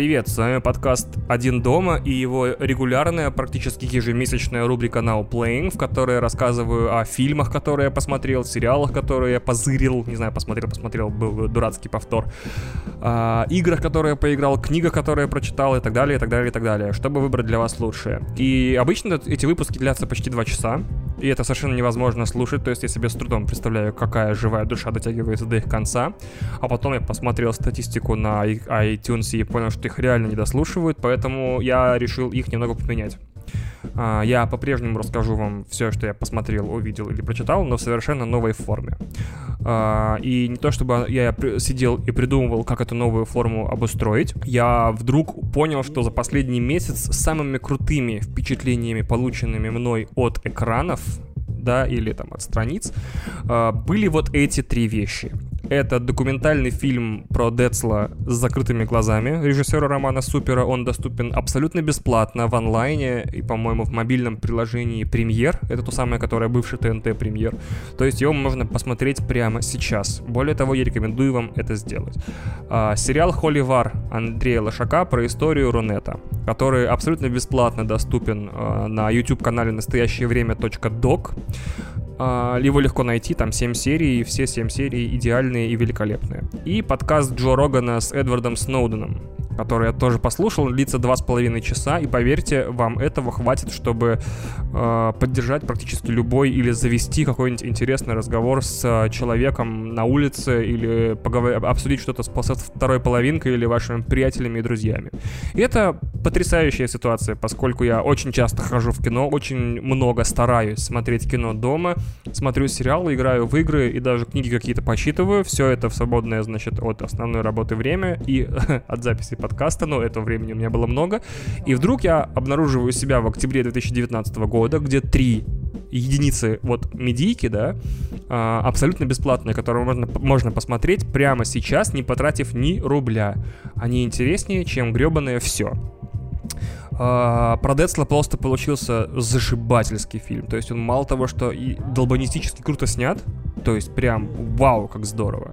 Привет, с вами подкаст «Один дома» и его регулярная, практически ежемесячная рубрика Now Playing, в которой я рассказываю о фильмах, которые я посмотрел, сериалах, которые я позырил, не знаю, посмотрел, посмотрел, был дурацкий повтор, о играх, которые я поиграл, книгах, которые я прочитал и так далее, и так далее, и так далее, чтобы выбрать для вас лучшее. И обычно эти выпуски длятся почти два часа, и это совершенно невозможно слушать, то есть я себе с трудом представляю, какая живая душа дотягивается до их конца, а потом я посмотрел статистику на iTunes и понял, что их реально не дослушивают, поэтому я решил их немного поменять. А, я по-прежнему расскажу вам все, что я посмотрел, увидел или прочитал, но в совершенно новой форме. А, и не то чтобы я сидел и придумывал, как эту новую форму обустроить, я вдруг понял, что за последний месяц самыми крутыми впечатлениями, полученными мной от экранов, да, или там от страниц, а, были вот эти три вещи. Это документальный фильм про Децла с закрытыми глазами режиссера Романа Супера. Он доступен абсолютно бесплатно в онлайне и, по-моему, в мобильном приложении Премьер. Это то самое, которое бывший ТНТ Премьер. То есть его можно посмотреть прямо сейчас. Более того, я рекомендую вам это сделать. А, сериал «Холивар» Андрея Лошака про историю Рунета, который абсолютно бесплатно доступен а, на YouTube-канале «Настоящее время.док». А, его легко найти, там 7 серий, и все 7 серий идеальные и великолепные. И подкаст Джо Рогана с Эдвардом Сноуденом, который я тоже послушал, длится два с половиной часа, и поверьте, вам этого хватит, чтобы э, поддержать практически любой или завести какой-нибудь интересный разговор с э, человеком на улице или поговор... обсудить что-то с, второй половинкой или вашими приятелями и друзьями. И это потрясающая ситуация, поскольку я очень часто хожу в кино, очень много стараюсь смотреть кино дома, смотрю сериалы, играю в игры и даже книги какие-то почитываю. Все это в свободное, значит, от основной работы время и от записи подкаста подкаста, но этого времени у меня было много. И вдруг я обнаруживаю себя в октябре 2019 года, где три единицы вот медийки, да, а, абсолютно бесплатные, которые можно, можно посмотреть прямо сейчас, не потратив ни рубля. Они интереснее, чем гребаное все. Uh, про Децла просто получился зашибательский фильм. То есть он мало того, что и долбанистически круто снят, то есть прям вау, как здорово.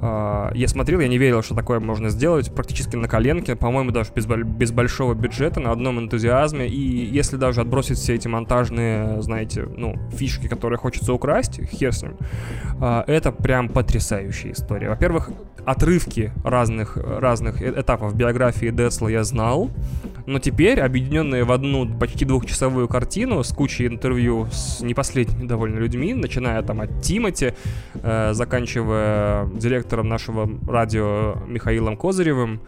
Uh, я смотрел, я не верил, что такое можно сделать практически на коленке, по-моему, даже без, без большого бюджета, на одном энтузиазме. И если даже отбросить все эти монтажные, знаете, ну, фишки, которые хочется украсть, хер с ним, uh, это прям потрясающая история. Во-первых, отрывки разных, разных э, этапов биографии Децла я знал, но теперь, объединенные в одну почти двухчасовую картину с кучей интервью с не довольно людьми, начиная там от Тимати, э, заканчивая директором нашего радио Михаилом Козыревым,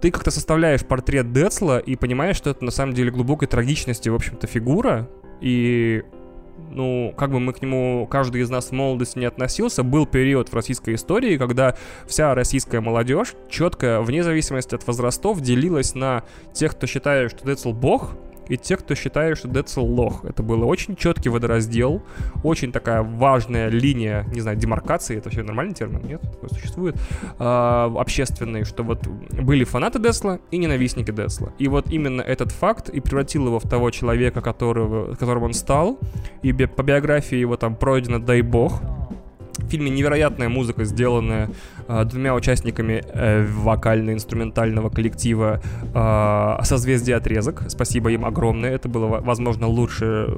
ты как-то составляешь портрет Децла и понимаешь, что это на самом деле глубокой трагичности, в общем-то, фигура, и ну, как бы мы к нему, каждый из нас в молодости не относился, был период в российской истории, когда вся российская молодежь четко, вне зависимости от возрастов, делилась на тех, кто считает, что Децл бог, и те, кто считает, что Децл лох. Это был очень четкий водораздел, очень такая важная линия, не знаю, демаркации, это вообще нормальный термин, нет? Такой существует, э, общественный, что вот были фанаты Десла и ненавистники Десла. И вот именно этот факт и превратил его в того человека, которого, которым он стал, и по биографии его там пройдено «Дай бог», в фильме невероятная музыка, сделанная э, двумя участниками э, вокально-инструментального коллектива э, «Созвездие отрезок». Спасибо им огромное. Это было, возможно, лучшее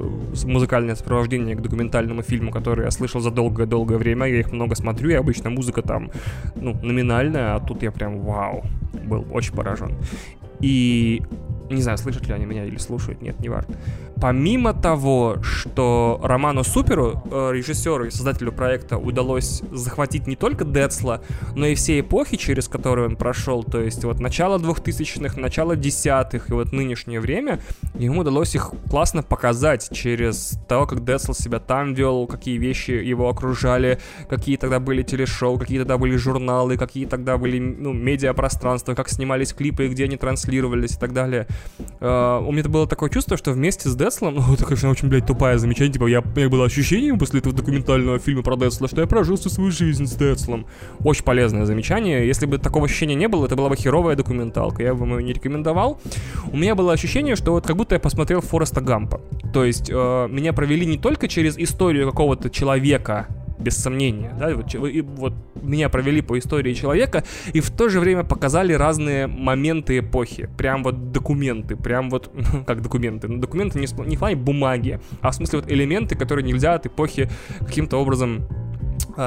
музыкальное сопровождение к документальному фильму, который я слышал за долгое-долгое время. Я их много смотрю, и обычно музыка там, ну, номинальная, а тут я прям вау, был очень поражен. И не знаю, слышат ли они меня или слушают, нет, не важно. Помимо того, что Роману Суперу, э, режиссеру и создателю проекта, удалось захватить не только Децла, но и все эпохи, через которые он прошел, то есть вот начало 2000-х, начало десятых и вот нынешнее время, ему удалось их классно показать через то, как Децл себя там вел, какие вещи его окружали, какие тогда были телешоу, какие тогда были журналы, какие тогда были ну, медиапространства, как снимались клипы и где они транслировались и так далее. Uh, у меня было такое чувство, что вместе с Деслом, ну, это, конечно, очень, блядь, тупая замечание, типа, я, меня было ощущение после этого документального фильма про Десла, что я прожил всю свою жизнь с Деслом. Очень полезное замечание. Если бы такого ощущения не было, это была бы херовая документалка, я бы ее не рекомендовал. У меня было ощущение, что вот как будто я посмотрел Фореста Гампа. То есть, uh, меня провели не только через историю какого-то человека, без сомнения. Да? Вот, и вот меня провели по истории человека и в то же время показали разные моменты эпохи. Прям вот документы, прям вот, как документы, ну, документы не, не в плане бумаги, а в смысле вот элементы, которые нельзя от эпохи каким-то образом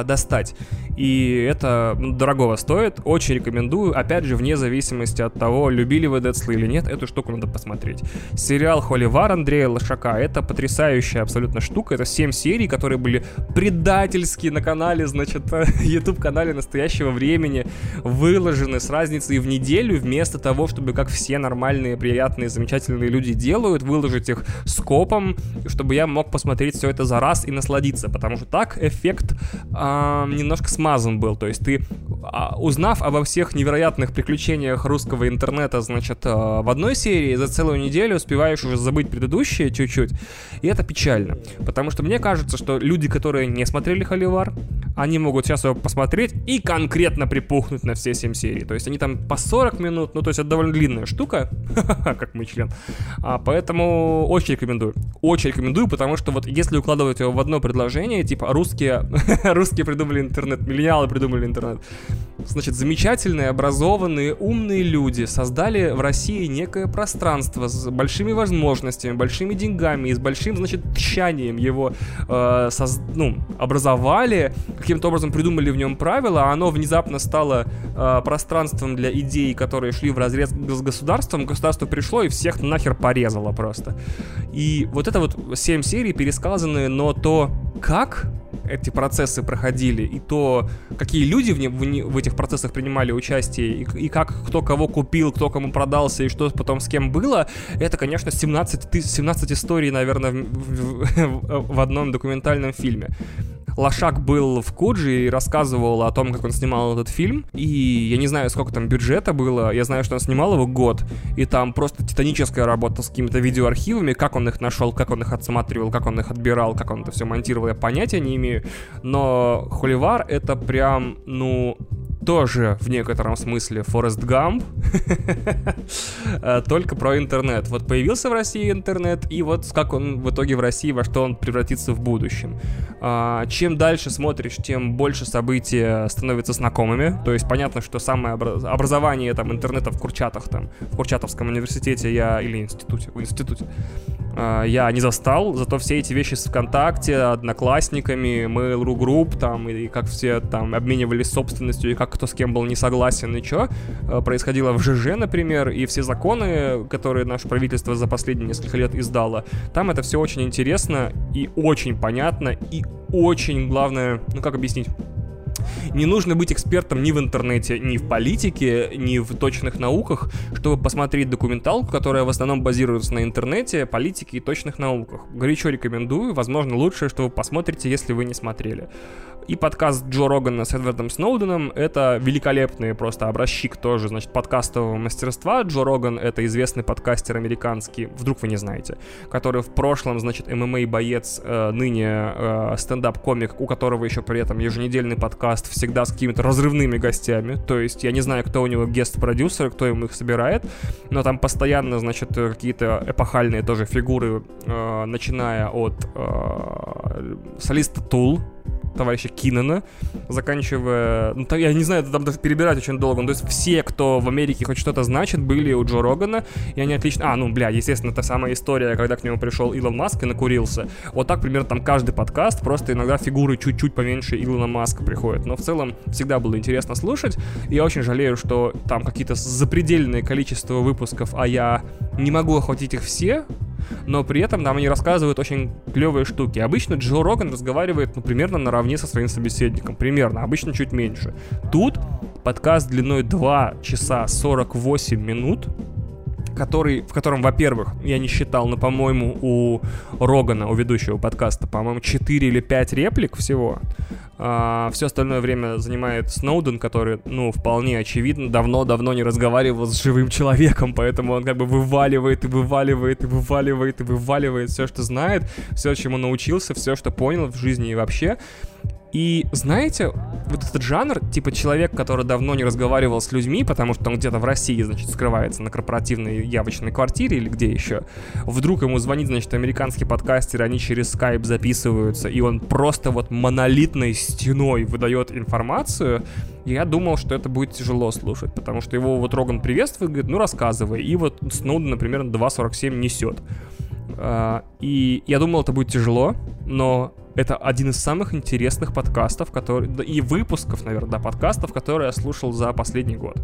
достать. И это ну, дорогого стоит, очень рекомендую, опять же, вне зависимости от того, любили вы Децла или нет, эту штуку надо посмотреть. Сериал Холивар Андрея Лошака, это потрясающая абсолютно штука, это 7 серий, которые были предательски на канале, значит, YouTube-канале настоящего времени, выложены с разницей в неделю, вместо того, чтобы, как все нормальные, приятные, замечательные люди делают, выложить их скопом, чтобы я мог посмотреть все это за раз и насладиться, потому что так эффект э, немножко смазан был. То есть ты, э, узнав обо всех невероятных приключениях русского интернета, значит, э, в одной серии, за целую неделю успеваешь уже забыть предыдущие чуть-чуть. И это печально. Потому что мне кажется, что люди, которые не смотрели Холивар, они могут сейчас его посмотреть и конкретно припухнуть на все 7 серий. То есть они там по 40 минут, ну то есть это довольно длинная штука, как мой член. А, поэтому очень рекомендую. Очень рекомендую, потому что вот если укладывать его в одно предложение, типа русские, русские придумали интернет, миллениалы придумали интернет. Значит, замечательные, образованные, умные люди создали в России некое пространство с большими возможностями, большими деньгами и с большим, значит, тщанием его э, соз... ну, образовали, каким-то образом придумали в нем правила, а оно внезапно стало э, пространством для идей, которые шли в разрез с государством, государство пришло и всех нахер порезало просто. И вот это вот семь серий пересказаны, но то, как эти процессы проходили, и то, какие люди в, не, в, не, в этих процессах принимали участие, и, и как кто кого купил, кто кому продался, и что потом с кем было, это, конечно, 17, 17 историй, наверное, в, в, в одном документальном фильме. Лошак был в Куджи и рассказывал о том, как он снимал этот фильм. И я не знаю, сколько там бюджета было. Я знаю, что он снимал его год. И там просто титаническая работа с какими-то видеоархивами. Как он их нашел, как он их отсматривал, как он их отбирал, как он это все монтировал, я понятия не имею. Но Холивар это прям, ну, тоже в некотором смысле Форест Гамп, э, только про интернет. Вот появился в России интернет, и вот как он в итоге в России, во что он превратится в будущем. А, чем дальше смотришь, тем больше события становятся знакомыми. То есть понятно, что самое образование там интернета в Курчатах, там, в Курчатовском университете я, или институте, в институте, а, я не застал, зато все эти вещи с ВКонтакте, одноклассниками, Mail.ru Group, там, и как все там обменивались собственностью, и как кто с кем был не согласен, и что а, происходило в ЖЖ, например, и все законы, которые наше правительство за последние несколько лет издало, там это все очень интересно и очень понятно, и очень, главное, ну как объяснить, не нужно быть экспертом ни в интернете, ни в политике, ни в точных науках, чтобы посмотреть документалку, которая в основном базируется на интернете, политике и точных науках. Горячо рекомендую, возможно, лучшее, что вы посмотрите, если вы не смотрели. И подкаст Джо Рогана с Эдвардом Сноуденом — это великолепный просто образчик тоже, значит, подкастового мастерства. Джо Роган — это известный подкастер американский, вдруг вы не знаете, который в прошлом, значит, ММА-боец, э, ныне э, стендап-комик, у которого еще при этом еженедельный подкаст всегда с какими-то разрывными гостями. То есть я не знаю, кто у него гест-продюсер, кто ему их собирает, но там постоянно, значит, какие-то эпохальные тоже фигуры, э, начиная от э, солиста Тул, товарища Кинана, заканчивая... Ну, я не знаю, там даже перебирать очень долго. Ну, то есть все, кто в Америке хоть что-то значит, были у Джо Рогана, и они отлично... А, ну, бля, естественно, та самая история, когда к нему пришел Илон Маск и накурился. Вот так, примерно, там каждый подкаст, просто иногда фигуры чуть-чуть поменьше Илона Маска приходят. Но в целом всегда было интересно слушать. И я очень жалею, что там какие-то запредельные количество выпусков, а я не могу охватить их все, но при этом нам они рассказывают очень клевые штуки. Обычно Джо Роган разговаривает, ну, примерно наравне со своим собеседником, примерно, обычно чуть меньше. Тут подкаст длиной 2 часа 48 минут, который, в котором, во-первых, я не считал, но, по-моему, у Рогана, у ведущего подкаста, по-моему, 4 или 5 реплик всего. А, все остальное время занимает Сноуден, который, ну, вполне очевидно, давно-давно не разговаривал с живым человеком, поэтому он как бы вываливает и вываливает и вываливает и вываливает все, что знает, все, чему научился, все, что понял в жизни и вообще. И знаете, вот этот жанр, типа человек, который давно не разговаривал с людьми, потому что он где-то в России, значит, скрывается на корпоративной явочной квартире или где еще, вдруг ему звонит, значит, американский подкастер, они через скайп записываются, и он просто вот монолитной стеной выдает информацию, я думал, что это будет тяжело слушать, потому что его вот Роган приветствует, говорит, ну рассказывай, и вот Сноуден, например, 2.47 несет. А, и я думал, это будет тяжело, но это один из самых интересных подкастов, который, и выпусков, наверное, да, подкастов, которые я слушал за последний год.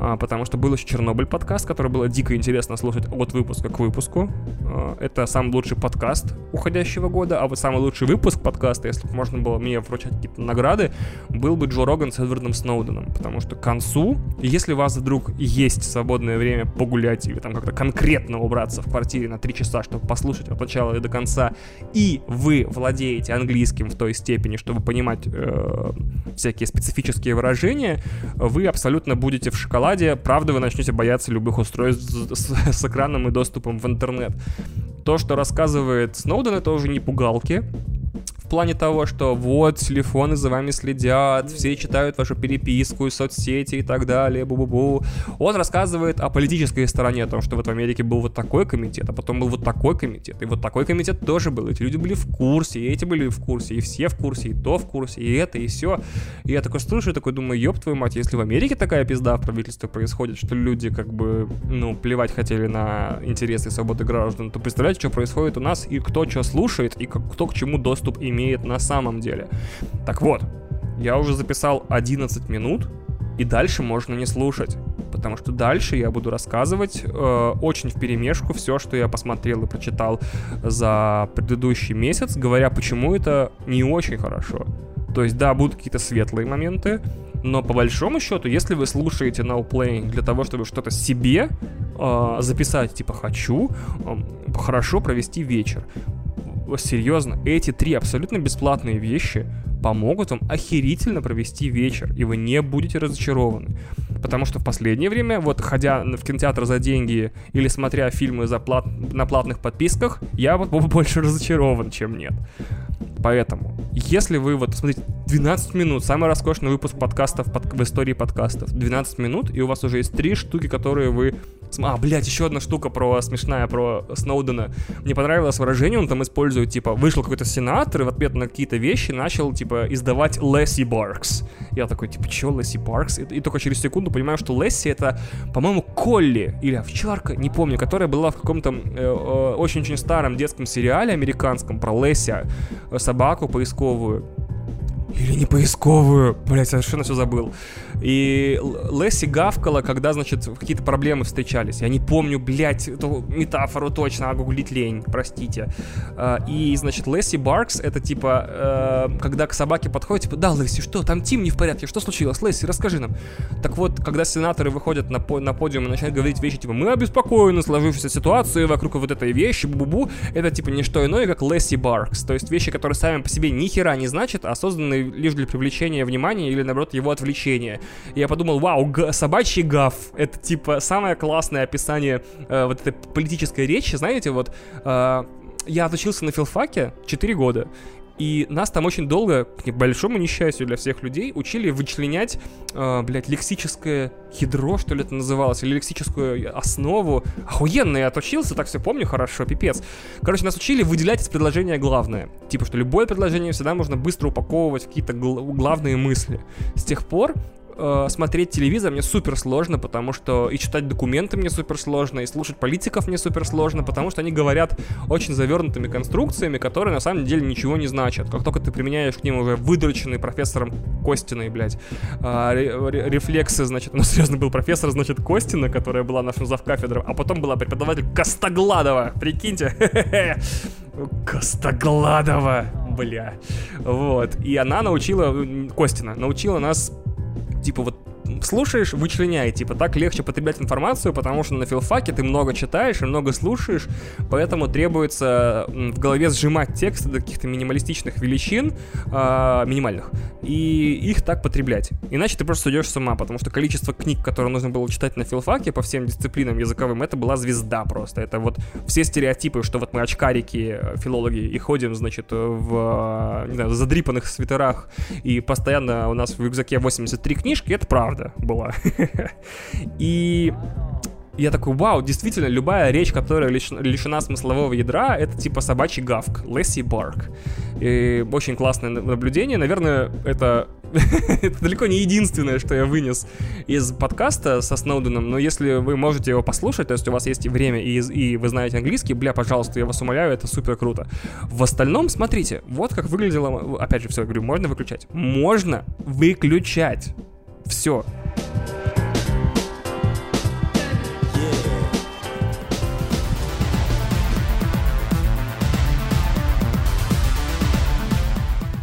А, потому что был еще Чернобыль подкаст, который было дико интересно слушать от выпуска к выпуску. А, это самый лучший подкаст уходящего года, а вот самый лучший выпуск подкаста, если бы можно было мне вручать какие-то награды, был бы Джо Роган с Эдвардом Сноуденом. Потому что к концу, если у вас вдруг есть свободное время погулять или там как-то конкретно убраться в квартире на 3 часа, чтобы послушать от начала и до конца, и вы владеете английским в той степени, чтобы понимать э, всякие специфические выражения, вы абсолютно будете в шоколаде правда, вы начнете бояться любых устройств с, с экраном и доступом в интернет. То, что рассказывает Сноуден, это уже не пугалки, плане того, что вот, телефоны за вами следят, все читают вашу переписку, соцсети и так далее, бу-бу-бу. Он рассказывает о политической стороне, о том, что вот в Америке был вот такой комитет, а потом был вот такой комитет, и вот такой комитет тоже был. Эти люди были в курсе, и эти были в курсе, и все в курсе, и то в курсе, и это, и все. И я такой слушаю, такой думаю, ёб твою мать, если в Америке такая пизда в правительстве происходит, что люди как бы, ну, плевать хотели на интересы и свободы граждан, то представляете, что происходит у нас, и кто что слушает, и кто к чему доступ имеет имеет на самом деле. Так вот, я уже записал 11 минут, и дальше можно не слушать. Потому что дальше я буду рассказывать э, очень в перемешку все, что я посмотрел и прочитал за предыдущий месяц, говоря, почему это не очень хорошо. То есть, да, будут какие-то светлые моменты, но по большому счету, если вы слушаете Now Playing для того, чтобы что-то себе э, записать, типа хочу, э, хорошо провести вечер, серьезно, эти три абсолютно бесплатные вещи помогут вам охерительно провести вечер, и вы не будете разочарованы. Потому что в последнее время, вот ходя в кинотеатр за деньги или смотря фильмы за плат... на платных подписках, я вот больше разочарован, чем нет. Поэтому, если вы вот, смотрите, 12 минут, самый роскошный выпуск подкастов под, в истории подкастов, 12 минут, и у вас уже есть три штуки, которые вы... А, блядь, еще одна штука про смешная, про Сноудена. Мне понравилось выражение, он там использует, типа, вышел какой-то сенатор и в ответ на какие-то вещи начал, типа, издавать Лесси Баркс. Я такой, типа, чё Лесси Баркс? И, и только через секунду понимаю, что Лесси это, по-моему, Колли или овчарка, не помню, которая была в каком-то э, э, очень-очень старом детском сериале американском про Лесси, э, собаку поисковую. Или не поисковую. Блять, совершенно все забыл. И Лесси гавкала, когда, значит, какие-то проблемы встречались. Я не помню, блядь, эту метафору точно, а гуглить лень, простите. А, и, значит, Лесси Баркс, это типа, э, когда к собаке подходит, типа, да, Лесси, что, там Тим не в порядке, что случилось? Лесси, расскажи нам. Так вот, когда сенаторы выходят на, по на подиум и начинают говорить вещи, типа, мы обеспокоены сложившейся ситуацией вокруг вот этой вещи, бу-бу-бу, это, типа, не что иное, как Лесси Баркс. То есть вещи, которые сами по себе ни хера не значат, а созданы лишь для привлечения внимания или, наоборот, его отвлечения. И я подумал, вау, собачий гав, это, типа, самое классное описание э, вот этой политической речи, знаете, вот... Э, я отучился на филфаке 4 года, и нас там очень долго, к большому несчастью для всех людей, учили вычленять, э, блядь, лексическое ядро, что ли это называлось, или лексическую основу. Охуенно, я отучился, так все помню хорошо, пипец. Короче, нас учили выделять из предложения главное. Типа, что любое предложение всегда можно быстро упаковывать в какие-то гл- главные мысли. С тех пор э, смотреть телевизор мне супер сложно, потому что и читать документы мне супер сложно, и слушать политиков мне супер сложно, потому что они говорят очень завернутыми конструкциями, которые на самом деле ничего не значат. Как только ты применяешь к ним уже выдроченный профессором Костиной, блядь, э, рефлексы, значит, у нас серьезно был профессор, значит, Костина, которая была нашим завкафедром, а потом была преподаватель Костогладова, прикиньте. Костогладова, бля. Вот. И она научила, Костина, научила нас типа вот слушаешь, вычленяй, типа, так легче потреблять информацию, потому что на филфаке ты много читаешь и много слушаешь, поэтому требуется в голове сжимать тексты до каких-то минималистичных величин, э, минимальных, и их так потреблять. Иначе ты просто идешь с ума, потому что количество книг, которые нужно было читать на филфаке по всем дисциплинам языковым, это была звезда просто. Это вот все стереотипы, что вот мы очкарики, филологи, и ходим, значит, в, не знаю, задрипанных свитерах, и постоянно у нас в рюкзаке 83 книжки, это правда была. И я такой, вау, действительно, любая речь, которая лишена смыслового ядра, это типа собачий гавк, Лесси Барк. И очень классное наблюдение. Наверное, это, это далеко не единственное, что я вынес из подкаста со Сноуденом, но если вы можете его послушать, то есть у вас есть время и, и вы знаете английский, бля, пожалуйста, я вас умоляю, это супер круто. В остальном, смотрите, вот как выглядело, опять же, все, говорю, можно выключать? Можно выключать. Все.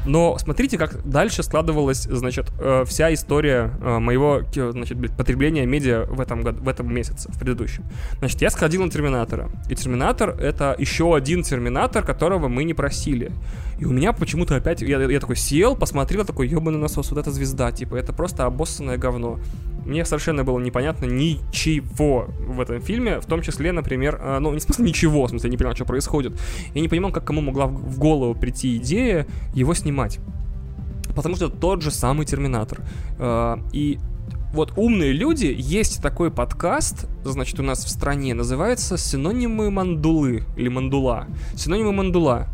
Но смотрите, как дальше складывалась, значит, э, вся история э, моего, значит, потребления медиа в этом, году, в этом месяце, в предыдущем. Значит, я сходил на Терминатора. И Терминатор — это еще один Терминатор, которого мы не просили. И у меня почему-то опять... Я, я такой сел, посмотрел, такой, ебаный насос, вот эта звезда, типа, это просто обоссанное говно. Мне совершенно было непонятно ничего в этом фильме, в том числе, например, э, ну, не в смысле ничего, в смысле, я не понимал, что происходит. Я не понимал, как кому могла в голову прийти идея его снимать. Потому что тот же самый Терминатор. Э, и вот умные люди, есть такой подкаст, значит, у нас в стране, называется «Синонимы мандулы» или «Мандула». «Синонимы мандула»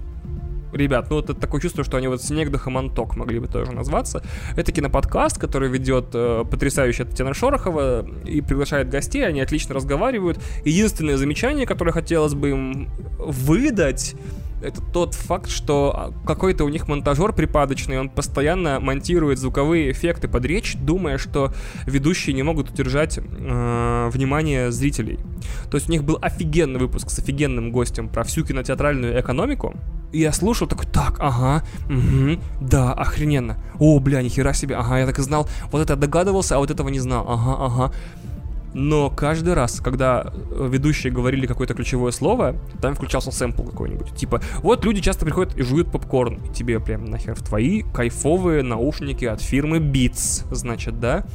ребят, ну вот это такое чувство, что они вот Снег да Хаманток могли бы тоже назваться. Это киноподкаст, который ведет э, потрясающая Татьяна Шорохова и приглашает гостей, они отлично разговаривают. Единственное замечание, которое хотелось бы им выдать, это тот факт, что а, какой-то у них монтажер припадочный, он постоянно монтирует звуковые эффекты под речь, думая, что ведущие не могут удержать э, внимание зрителей. То есть у них был офигенный выпуск с офигенным гостем про всю кинотеатральную экономику. И я слушал такой, так, ага, угу, да, охрененно. О, бля, нихера себе, ага, я так и знал. Вот это догадывался, а вот этого не знал. Ага, ага но каждый раз, когда э, ведущие говорили какое-то ключевое слово, там включался сэмпл какой-нибудь. Типа, вот люди часто приходят и жуют попкорн, и тебе прям нахер в твои кайфовые наушники от фирмы Beats, значит, да,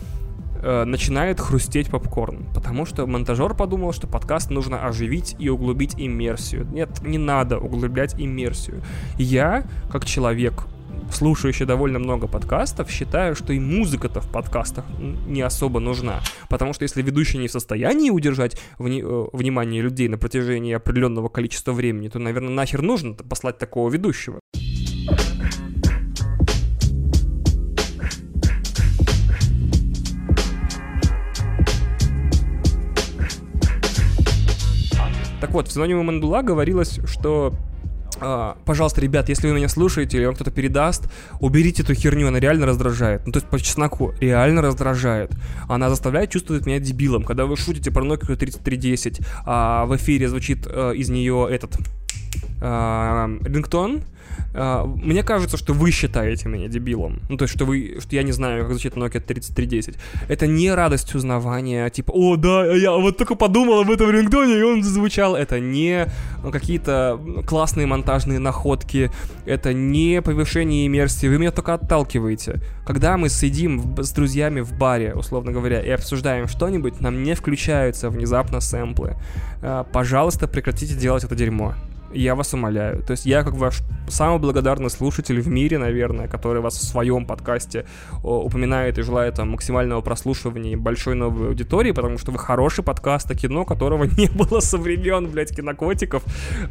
э, начинает хрустеть попкорн, потому что монтажер подумал, что подкаст нужно оживить и углубить иммерсию. Нет, не надо углублять иммерсию. Я, как человек, слушающий довольно много подкастов, считаю, что и музыка-то в подкастах не особо нужна. Потому что если ведущий не в состоянии удержать вни- э, внимание людей на протяжении определенного количества времени, то, наверное, нахер нужно послать такого ведущего. Так вот, в синониме Мандула говорилось, что пожалуйста, ребят, если вы меня слушаете или вам кто-то передаст, уберите эту херню, она реально раздражает. Ну, то есть по чесноку, реально раздражает. Она заставляет чувствовать меня дебилом. Когда вы шутите про Nokia 3310, а в эфире звучит э, из нее этот э, рингтон, а, мне кажется, что вы считаете меня дебилом. Ну, то есть, что вы, что я не знаю, как звучит Nokia 3310. Это не радость узнавания, типа, о, да, я вот только подумал об этом рингтоне, и он зазвучал. Это не какие-то классные монтажные находки, это не повышение иммерсии, вы меня только отталкиваете. Когда мы сидим с друзьями в баре, условно говоря, и обсуждаем что-нибудь, нам не включаются внезапно сэмплы. А, пожалуйста, прекратите делать это дерьмо я вас умоляю. То есть я как ваш самый благодарный слушатель в мире, наверное, который вас в своем подкасте упоминает и желает там максимального прослушивания и большой новой аудитории, потому что вы хороший подкаст о кино, которого не было со времен, блядь, кинокотиков.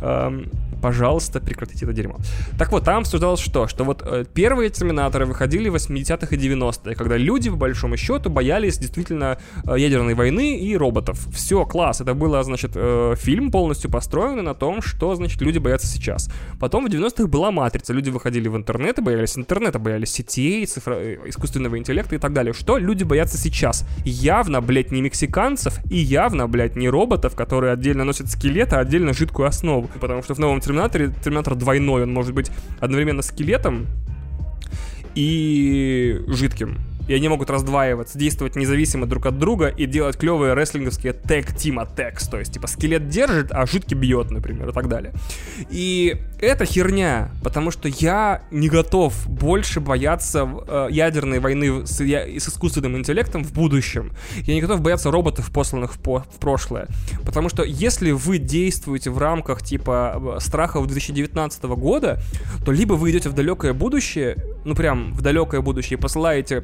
Эм, пожалуйста, прекратите это дерьмо. Так вот, там обсуждалось что? Что вот э, первые Терминаторы выходили в 80-х и 90-е, когда люди, по большому счету, боялись действительно э, ядерной войны и роботов. Все, класс. Это было, значит, э, фильм полностью построенный на том, что, значит, значит, люди боятся сейчас. Потом в 90-х была матрица, люди выходили в интернет и боялись интернета, боялись сетей, цифро... Э, искусственного интеллекта и так далее. Что люди боятся сейчас? Явно, блядь, не мексиканцев и явно, блядь, не роботов, которые отдельно носят скелет, а отдельно жидкую основу. Потому что в новом Терминаторе, Терминатор двойной, он может быть одновременно скелетом и жидким. И они могут раздваиваться, действовать независимо друг от друга и делать клевые рестлинговские тег тима текс, то есть типа скелет держит, а жидкий бьет, например, и так далее. И это херня, потому что я не готов больше бояться э, ядерной войны с, я, с искусственным интеллектом в будущем. Я не готов бояться роботов, посланных в, по, в прошлое. Потому что если вы действуете в рамках типа э, страхов 2019 года, то либо вы идете в далекое будущее, ну прям в далекое будущее, посылаете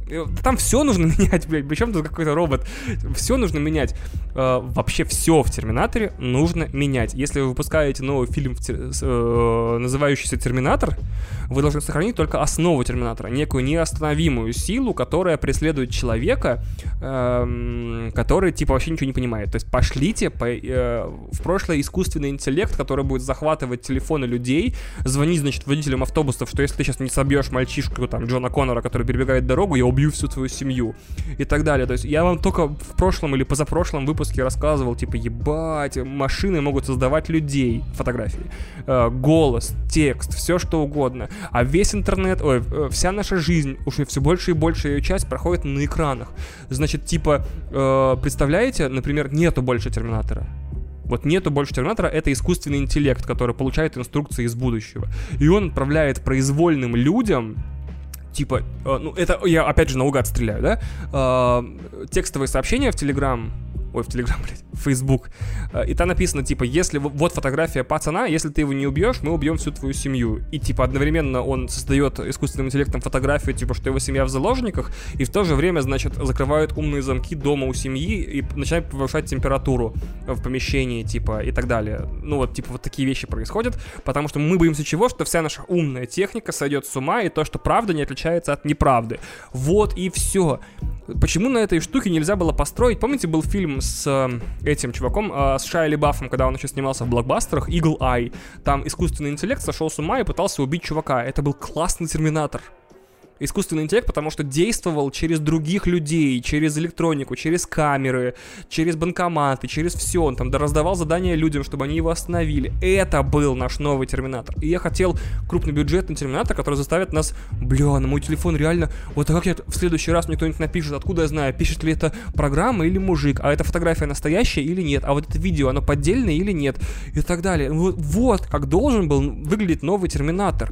там все нужно менять, блядь. Причем тут какой-то робот. Все нужно менять. Э, вообще все в Терминаторе нужно менять. Если вы выпускаете новый фильм, э, называющийся Терминатор, вы должны сохранить только основу Терминатора, некую неостановимую силу, которая преследует человека, э, который типа вообще ничего не понимает. То есть пошлите по, э, в прошлое искусственный интеллект, который будет захватывать телефоны людей, звонить, значит, водителям автобусов, что если ты сейчас не собьешь мальчишку, там, Джона Коннора, который перебегает дорогу, я убью убью всю твою семью и так далее. То есть я вам только в прошлом или позапрошлом выпуске рассказывал, типа, ебать, машины могут создавать людей, фотографии, э, голос, текст, все что угодно. А весь интернет, ой, э, вся наша жизнь, уже все больше и больше ее часть проходит на экранах. Значит, типа, э, представляете, например, нету больше Терминатора. Вот нету больше Терминатора, это искусственный интеллект, который получает инструкции из будущего. И он отправляет произвольным людям типа, э, ну это я опять же наугад стреляю, да, э, текстовые сообщения в Телеграм ой, в Телеграм, блядь, в Facebook, э, и там написано, типа, если вот фотография пацана, если ты его не убьешь, мы убьем всю твою семью. И, типа, одновременно он создает искусственным интеллектом фотографию, типа, что его семья в заложниках, и в то же время, значит, закрывают умные замки дома у семьи и начинают повышать температуру в помещении, типа, и так далее. Ну, вот, типа, вот такие вещи происходят, потому что мы боимся чего? Что вся наша умная техника сойдет с ума, и то, что правда не отличается от неправды. Вот и все. Почему на этой штуке нельзя было построить? Помните, был фильм с э, этим чуваком, э, с Шайли Баффом, когда он еще снимался в блокбастерах, Eagle Eye. Там искусственный интеллект сошел с ума и пытался убить чувака. Это был классный терминатор искусственный интеллект, потому что действовал через других людей, через электронику, через камеры, через банкоматы, через все. Он там раздавал задания людям, чтобы они его остановили. Это был наш новый терминатор. И я хотел крупнобюджетный терминатор, который заставит нас, бля, на мой телефон реально, вот а как я в следующий раз мне кто-нибудь напишет, откуда я знаю, пишет ли это программа или мужик, а эта фотография настоящая или нет, а вот это видео, оно поддельное или нет, и так далее. Вот, вот как должен был выглядеть новый терминатор.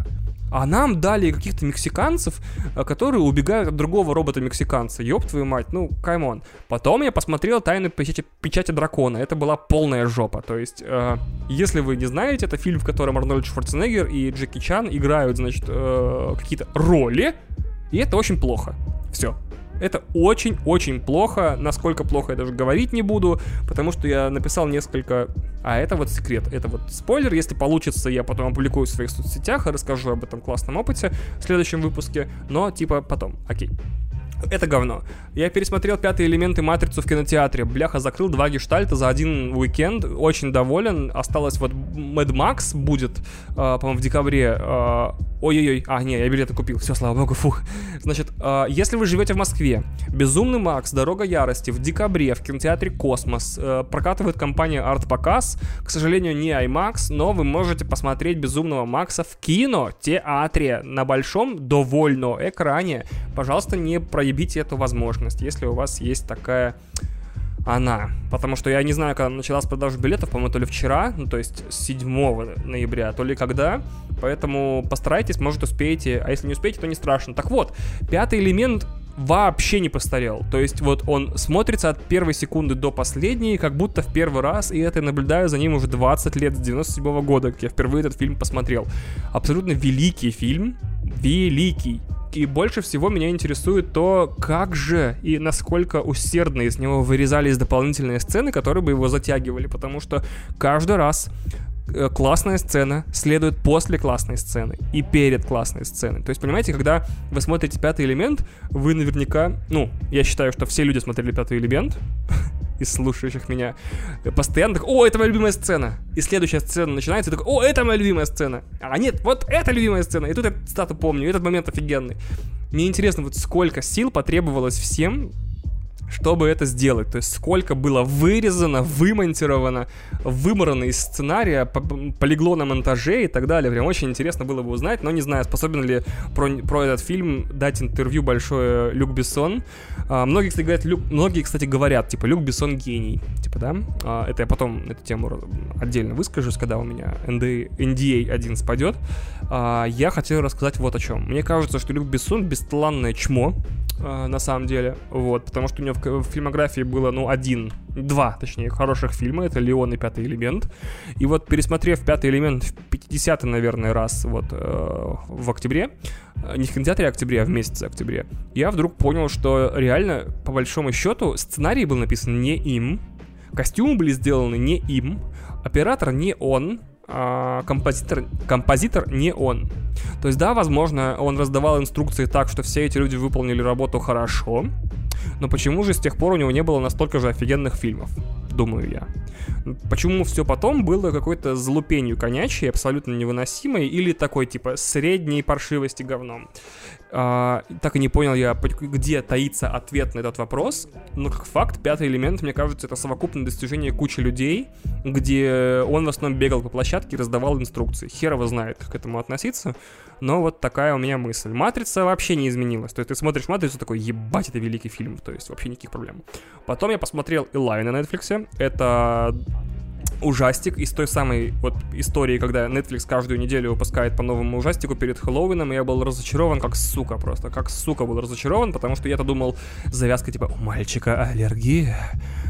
А нам дали каких-то мексиканцев, э, которые убегают от другого робота-мексиканца. Ёб твою мать, ну, каймон. Потом я посмотрел «Тайну печати, печати дракона». Это была полная жопа. То есть, э, если вы не знаете, это фильм, в котором Арнольд Шварценеггер и Джеки Чан играют, значит, э, какие-то роли. И это очень плохо. Все. Это очень-очень плохо. Насколько плохо я даже говорить не буду, потому что я написал несколько... А это вот секрет, это вот спойлер. Если получится, я потом опубликую в своих соцсетях и расскажу об этом классном опыте в следующем выпуске. Но типа потом. Окей. Это говно. Я пересмотрел Пятый элемент и Матрицу в кинотеатре. Бляха, закрыл два гештальта за один уикенд. Очень доволен. Осталось вот Mad Max будет, э, по-моему, в декабре. Э, Ой-ой-ой, а, не, я билеты купил, все, слава богу, фух. Значит, э, если вы живете в Москве, Безумный Макс, Дорога Ярости в декабре в кинотеатре Космос э, прокатывает компания Арт Показ. К сожалению, не IMAX, но вы можете посмотреть Безумного Макса в кинотеатре на большом довольно экране. Пожалуйста, не проебите эту возможность, если у вас есть такая она. Потому что я не знаю, когда началась продажа билетов, по-моему, то ли вчера, ну то есть 7 ноября, то ли когда. Поэтому постарайтесь, может успеете, а если не успеете, то не страшно. Так вот, пятый элемент вообще не постарел. То есть вот он смотрится от первой секунды до последней, как будто в первый раз, и это я наблюдаю за ним уже 20 лет, с 97 -го года, как я впервые этот фильм посмотрел. Абсолютно великий фильм, великий. И больше всего меня интересует то, как же и насколько усердно из него вырезались дополнительные сцены, которые бы его затягивали, потому что каждый раз э, классная сцена следует после классной сцены и перед классной сценой. То есть, понимаете, когда вы смотрите пятый элемент, вы наверняка, ну, я считаю, что все люди смотрели пятый элемент, из слушающих меня, постоянно так, о, это моя любимая сцена. И следующая сцена начинается, и такой, о, это моя любимая сцена. А нет, вот это любимая сцена. И тут я стату помню, этот момент офигенный. Мне интересно, вот сколько сил потребовалось всем чтобы это сделать. То есть сколько было вырезано, вымонтировано, выморано из сценария, полегло на монтаже и так далее. Прям очень интересно было бы узнать, но не знаю, способен ли про, про этот фильм дать интервью большое Люк Бессон. А, многие, кстати, говорят, Люк, многие, кстати, говорят, типа, Люк Бессон гений. Типа, да? А, это я потом эту тему отдельно выскажусь, когда у меня NDA, NDA 1 спадет. А, я хотел рассказать вот о чем. Мне кажется, что Люк Бессон бесталанное чмо, а, на самом деле, вот, потому что у него в, фильмографии было, ну, один, два, точнее, хороших фильма, это «Леон» и «Пятый элемент», и вот, пересмотрев «Пятый элемент» в 50 наверное, раз, вот, э, в октябре, э, не в кинотеатре октябре, а в месяце октябре, я вдруг понял, что реально, по большому счету, сценарий был написан не им, костюмы были сделаны не им, оператор не он, а, композитор, композитор не он. То есть, да, возможно, он раздавал инструкции так, что все эти люди выполнили работу хорошо, но почему же с тех пор у него не было настолько же офигенных фильмов? Думаю я. Почему все потом было какой-то злупенью конячей, абсолютно невыносимой, или такой, типа, средней паршивости говном? А, так и не понял я, где таится ответ на этот вопрос, но как факт, пятый элемент, мне кажется, это совокупное достижение кучи людей, где он в основном бегал по площадке и раздавал инструкции. Хер его знает, как к этому относиться, но вот такая у меня мысль. «Матрица» вообще не изменилась, то есть ты смотришь «Матрицу» такой, ебать, это великий фильм, то есть вообще никаких проблем. Потом я посмотрел «Элай» на Netflix, это ужастик из той самой вот истории, когда Netflix каждую неделю выпускает по новому ужастику перед Хэллоуином, и я был разочарован как сука просто, как сука был разочарован, потому что я-то думал, завязка типа «У мальчика аллергия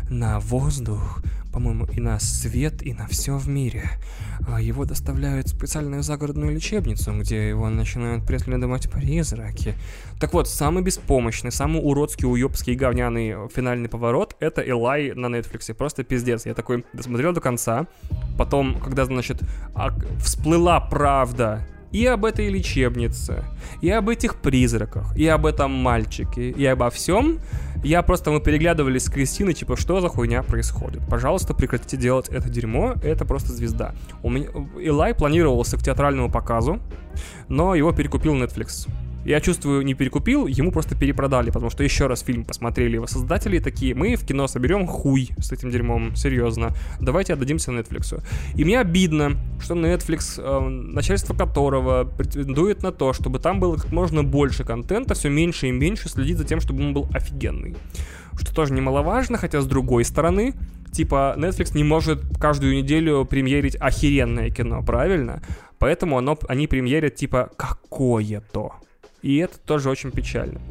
на воздух, по-моему, и на свет, и на все в мире. А его доставляют в специальную загородную лечебницу, где его начинают преследовать призраки. Так вот, самый беспомощный, самый уродский, уебский, говняный финальный поворот — это Элай на Netflix. Просто пиздец. Я такой досмотрел до конца. Потом, когда, значит, всплыла правда и об этой лечебнице, и об этих призраках, и об этом мальчике, и обо всем, я просто, мы переглядывались с Кристиной, типа, что за хуйня происходит? Пожалуйста, прекратите делать это дерьмо, это просто звезда. У меня... Илай планировался к театральному показу, но его перекупил Netflix. Я чувствую, не перекупил, ему просто перепродали, потому что еще раз фильм посмотрели его создатели такие, мы в кино соберем хуй с этим дерьмом, серьезно, давайте отдадимся Netflix. И мне обидно, что Netflix, э, начальство которого претендует на то, чтобы там было как можно больше контента, все меньше и меньше следит за тем, чтобы он был офигенный. Что тоже немаловажно, хотя с другой стороны, типа Netflix не может каждую неделю премьерить охеренное кино, правильно? Поэтому оно, они премьерят типа какое-то. И это тоже очень печально.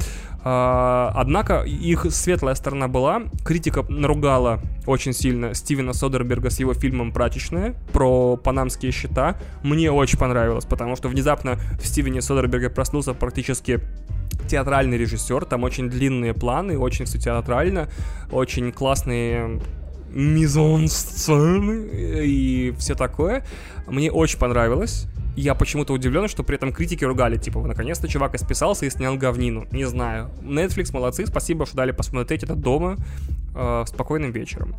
А, однако их светлая сторона была. Критика наругала очень сильно Стивена Содерберга с его фильмом «Прачечная» про панамские счета. Мне очень понравилось, потому что внезапно в Стивене Содерберге проснулся практически театральный режиссер. Там очень длинные планы, очень все театрально, очень классные мизон-сцены и все такое. Мне очень понравилось я почему-то удивлен, что при этом критики ругали, типа, наконец-то чувак исписался и снял говнину. Не знаю. Netflix молодцы, спасибо, что дали посмотреть это дома э, спокойным вечером.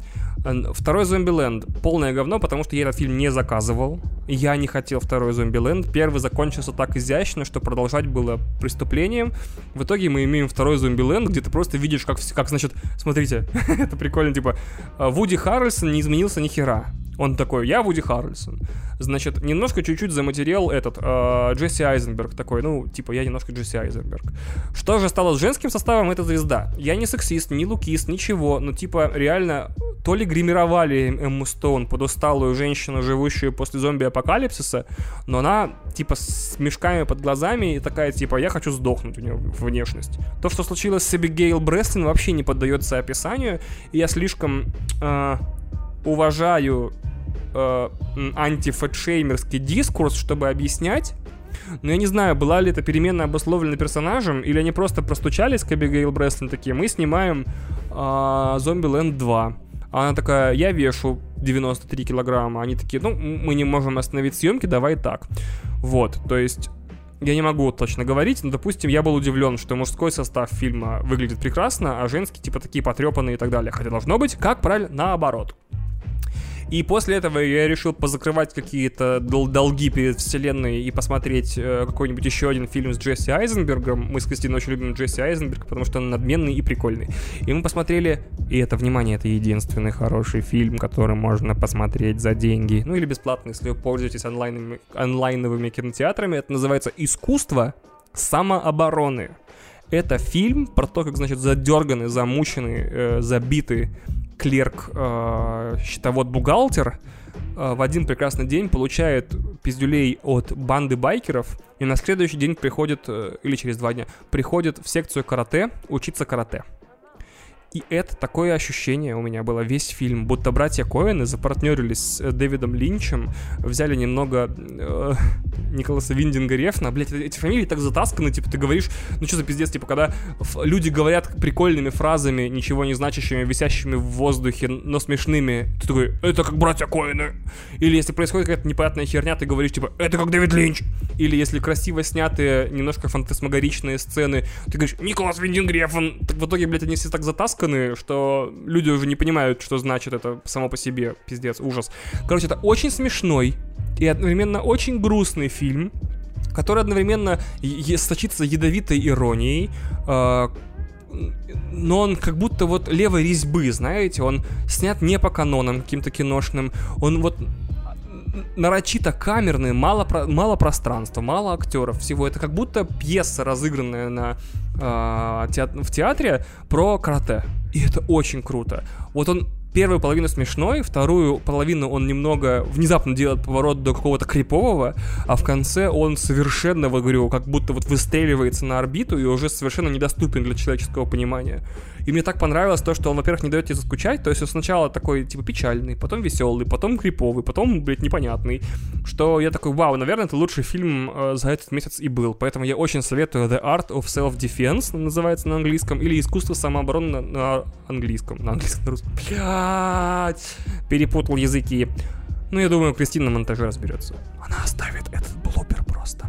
Второй Зомбиленд. Полное говно, потому что я этот фильм не заказывал. Я не хотел второй Зомбиленд. Первый закончился так изящно, что продолжать было преступлением. В итоге мы имеем второй Зомбиленд, где ты просто видишь, как, как значит, смотрите, это прикольно, типа, «А, Вуди Харрельсон не изменился ни хера. Он такой, я Вуди Харрельсон. Значит, немножко чуть-чуть заматериал этот э, Джесси Айзенберг такой, ну, типа, я немножко Джесси Айзенберг. Что же стало с женским составом, это звезда. Я не сексист, не лукист, ничего, но, типа, реально, то ли гримировали Эмму Стоун под усталую женщину, живущую после зомби-апокалипсиса, но она, типа, с мешками под глазами и такая, типа, я хочу сдохнуть у нее внешность. То, что случилось с Эбигейл Бреслин, вообще не поддается описанию, и я слишком э, уважаю э, антифэтшеймерский дискурс, чтобы объяснять, но я не знаю, была ли это перемена обусловлена персонажем, или они просто простучались к Эбигейл Бреслин такие, мы снимаем э, Зомби 2. А она такая, я вешу 93 килограмма. Они такие, ну, мы не можем остановить съемки, давай так. Вот, то есть я не могу точно говорить, но, допустим, я был удивлен, что мужской состав фильма выглядит прекрасно, а женский, типа, такие потрепанные и так далее. Хотя должно быть, как правильно, наоборот. И после этого я решил позакрывать какие-то дол- долги перед вселенной и посмотреть э, какой-нибудь еще один фильм с Джесси Айзенбергом. Мы с Кристиной очень любим Джесси Айзенберга, потому что он надменный и прикольный. И мы посмотрели, и это, внимание, это единственный хороший фильм, который можно посмотреть за деньги. Ну или бесплатно, если вы пользуетесь онлайновыми, онлайновыми кинотеатрами. Это называется «Искусство самообороны». Это фильм про то, как, значит, задерганный, замученный, э, забитый клерк, э, счетовод-бухгалтер э, в один прекрасный день получает пиздюлей от банды байкеров и на следующий день приходит, э, или через два дня, приходит в секцию карате учиться карате. И это такое ощущение у меня было весь фильм, будто братья Коэны запартнерились с э, Дэвидом Линчем, взяли немного э, Николаса Виндинга Рефна. Блять, эти фамилии так затасканы, типа ты говоришь, ну что за пиздец, типа когда люди говорят прикольными фразами, ничего не значащими, висящими в воздухе, но смешными, ты такой, это как братья Коэны. Или если происходит какая-то непонятная херня, ты говоришь, типа, это как Дэвид Линч. Или если красиво снятые, немножко фантасмагоричные сцены, ты говоришь, Николас Виндинг Рефн. в итоге, блядь, они все так затасканы, изысканы, что люди уже не понимают, что значит это само по себе. Пиздец, ужас. Короче, это очень смешной и одновременно очень грустный фильм, который одновременно сочится ядовитой иронией, э, но он как будто вот левой резьбы, знаете, он снят не по канонам каким-то киношным, он вот нарочито камерный, мало, про, мало пространства, мало актеров, всего. Это как будто пьеса, разыгранная на, э, теат, в театре про карате. И это очень круто. Вот он первую половину смешной, вторую половину он немного внезапно делает поворот до какого-то крипового, а в конце он совершенно, говорю, как будто вот выстреливается на орбиту и уже совершенно недоступен для человеческого понимания. И мне так понравилось то, что он, во-первых, не дает тебе заскучать, то есть он сначала такой, типа, печальный, потом веселый, потом криповый, потом, блядь, непонятный, что я такой, вау, наверное, это лучший фильм э, за этот месяц и был, поэтому я очень советую The Art of Self-Defense, называется на английском, или Искусство самообороны на, на английском, на английском, на русском, блядь, перепутал языки. Ну, я думаю, Кристина на монтаже разберется. Она оставит этот блупер просто.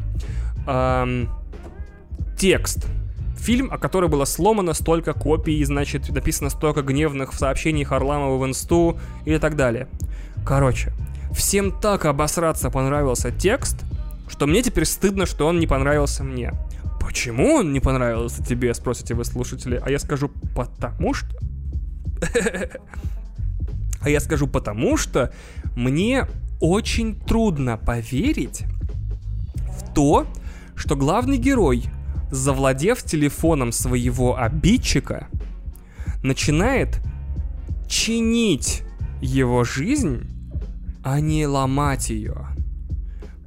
Эм, текст. Фильм, о который было сломано столько копий, значит, написано столько гневных сообщений Харламова в инсту и так далее. Короче, всем так обосраться понравился текст, что мне теперь стыдно, что он не понравился мне. Почему он не понравился тебе, спросите вы слушатели, а я скажу, потому что... А я скажу, потому что мне очень трудно поверить в то, что главный герой завладев телефоном своего обидчика, начинает чинить его жизнь, а не ломать ее.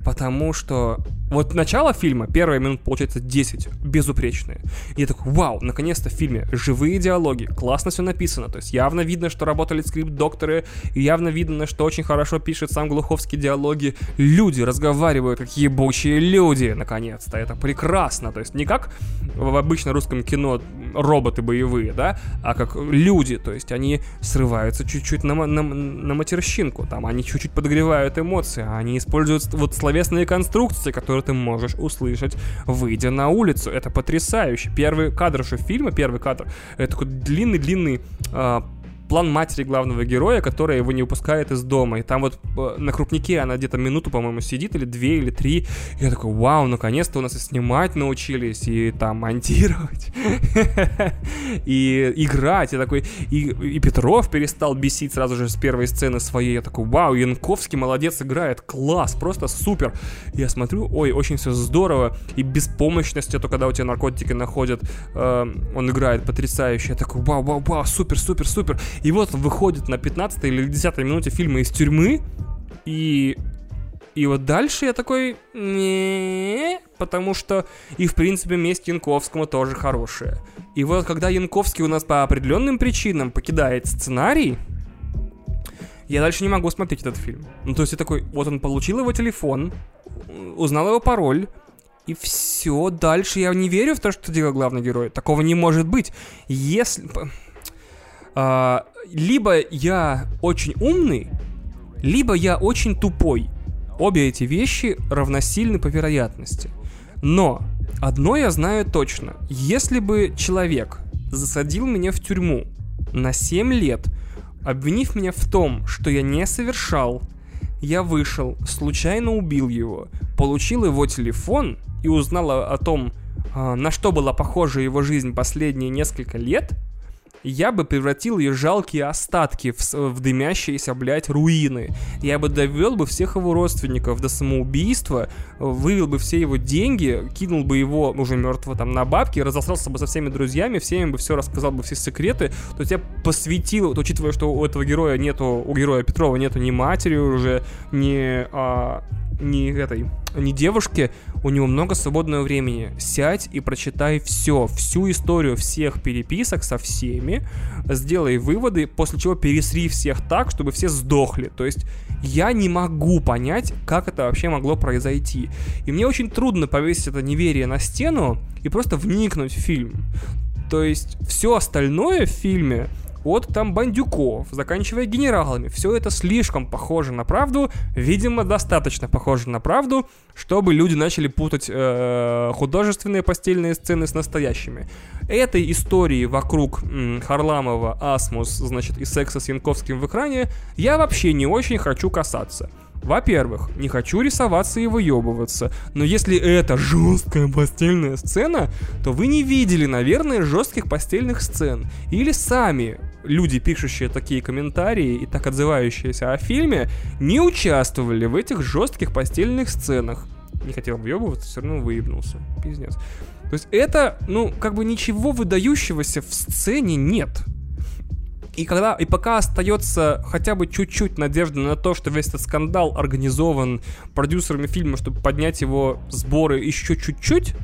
Потому что вот начало фильма, первые минут, получается, 10, безупречные. И я такой, вау, наконец-то в фильме живые диалоги, классно все написано. То есть явно видно, что работали скрипт-докторы, явно видно, что очень хорошо пишет сам Глуховский диалоги. Люди разговаривают как ебучие люди, наконец-то. Это прекрасно. То есть не как в обычном русском кино роботы боевые, да, а как люди. То есть они срываются чуть-чуть на, на, на матерщинку. Там они чуть-чуть подогревают эмоции. Они используют вот словесные конструкции, которые ты можешь услышать, выйдя на улицу. Это потрясающе. Первый кадр же фильма, первый кадр, это такой длинный-длинный э, план матери главного героя, которая его не выпускает из дома. И там вот э, на крупнике она где-то минуту, по-моему, сидит, или две, или три. И я такой, вау, наконец-то у нас и снимать научились, и там монтировать, и играть. Я такой, и, Петров перестал бесить сразу же с первой сцены своей. Я такой, вау, Янковский молодец играет, класс, просто супер. Я смотрю, ой, очень все здорово. И беспомощность, это когда у тебя наркотики находят, э, он играет потрясающе. Я такой, вау, вау, вау, супер, супер, супер. И вот выходит на 15 или 10 минуте фильма из тюрьмы, и... И вот дальше я такой... не потому что и, в принципе, месть Янковскому тоже хорошая. И вот когда Янковский у нас по определенным причинам покидает сценарий, я дальше не могу смотреть этот фильм. Ну, то есть я такой, вот он получил его телефон, узнал его пароль, и все, дальше я не верю в то, что делал главный герой. Такого не может быть. Если... А, либо я очень умный, либо я очень тупой. Обе эти вещи равносильны по вероятности. Но одно я знаю точно. Если бы человек засадил меня в тюрьму на 7 лет обвинив меня в том, что я не совершал, я вышел, случайно убил его, получил его телефон и узнал о том, а, на что была похожа его жизнь последние несколько лет, я бы превратил ее жалкие остатки в, в дымящиеся, блядь, руины. Я бы довел бы всех его родственников до самоубийства, вывел бы все его деньги, кинул бы его уже мертвого там на бабки, разосрался бы со всеми друзьями, всем бы все рассказал бы все секреты. То есть я посвятил, вот, учитывая, что у этого героя нету, у героя Петрова нету ни матери уже, ни а, ни этой, ни девушки, у него много свободного времени. Сядь и прочитай все, всю историю всех переписок со всеми, сделай выводы, после чего пересри всех так, чтобы все сдохли. То есть я не могу понять, как это вообще могло произойти. И мне очень трудно повесить это неверие на стену и просто вникнуть в фильм. То есть все остальное в фильме от там бандюков, заканчивая генералами. Все это слишком похоже на правду, видимо, достаточно похоже на правду, чтобы люди начали путать э, художественные постельные сцены с настоящими. Этой истории вокруг Харламова, Асмус, значит, и секса с Янковским в экране я вообще не очень хочу касаться. Во-первых, не хочу рисоваться и выебываться, но если это жесткая постельная сцена, то вы не видели, наверное, жестких постельных сцен. Или сами люди, пишущие такие комментарии и так отзывающиеся о фильме, не участвовали в этих жестких постельных сценах. Не хотел выебываться, все равно выебнулся. Пиздец. То есть это, ну, как бы ничего выдающегося в сцене нет. И когда и пока остается хотя бы чуть-чуть надежда на то, что весь этот скандал организован продюсерами фильма, чтобы поднять его сборы еще чуть-чуть,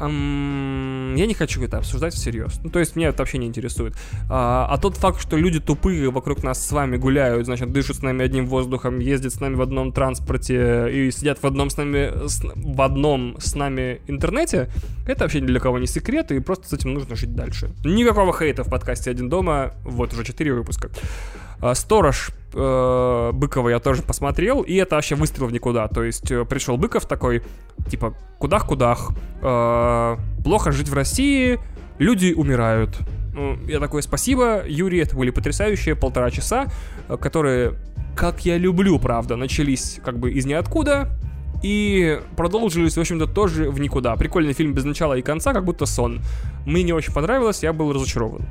Эм, я не хочу это обсуждать всерьез. Ну, то есть меня это вообще не интересует. А, а тот факт, что люди тупые вокруг нас с вами гуляют, значит, дышат с нами одним воздухом, ездят с нами в одном транспорте и сидят в одном с нами, с, в одном с нами интернете, это вообще ни для кого не секрет, и просто с этим нужно жить дальше. Никакого хейта в подкасте «Один дома», вот уже 4 выпуска. А, Сторож э, Быкова я тоже посмотрел, и это вообще выстрел в никуда. То есть э, пришел Быков такой, типа, кудах-кудах, э, плохо жить в России, люди умирают. Ну, я такой, спасибо, Юрий, это были потрясающие полтора часа, э, которые, как я люблю, правда, начались как бы из ниоткуда, и продолжились, в общем-то, тоже в никуда. Прикольный фильм без начала и конца, как будто сон. Мне не очень понравилось, я был разочарован.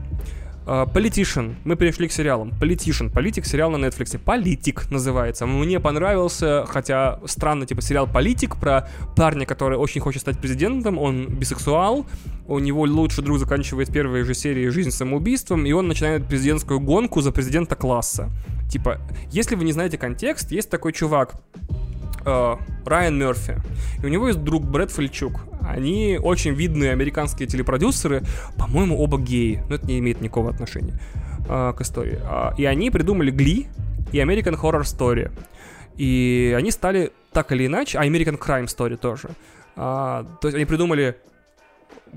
А, Politician. Мы перешли к сериалам. Politician. Политик. Сериал на Netflix. Политик называется. Мне понравился, хотя странно, типа сериал Политик про парня, который очень хочет стать президентом. Он бисексуал. У него лучший друг заканчивает первые же серии «Жизнь самоубийством», и он начинает президентскую гонку за президента класса. Типа, если вы не знаете контекст, есть такой чувак, э, Райан Мерфи. И у него есть друг Брэд Фальчук. Они очень видные американские телепродюсеры, по-моему, оба геи, но это не имеет никакого отношения э, к истории. Э, и они придумали Гли и American Horror Story. И они стали так или иначе, а American Crime Story тоже. А, то есть они придумали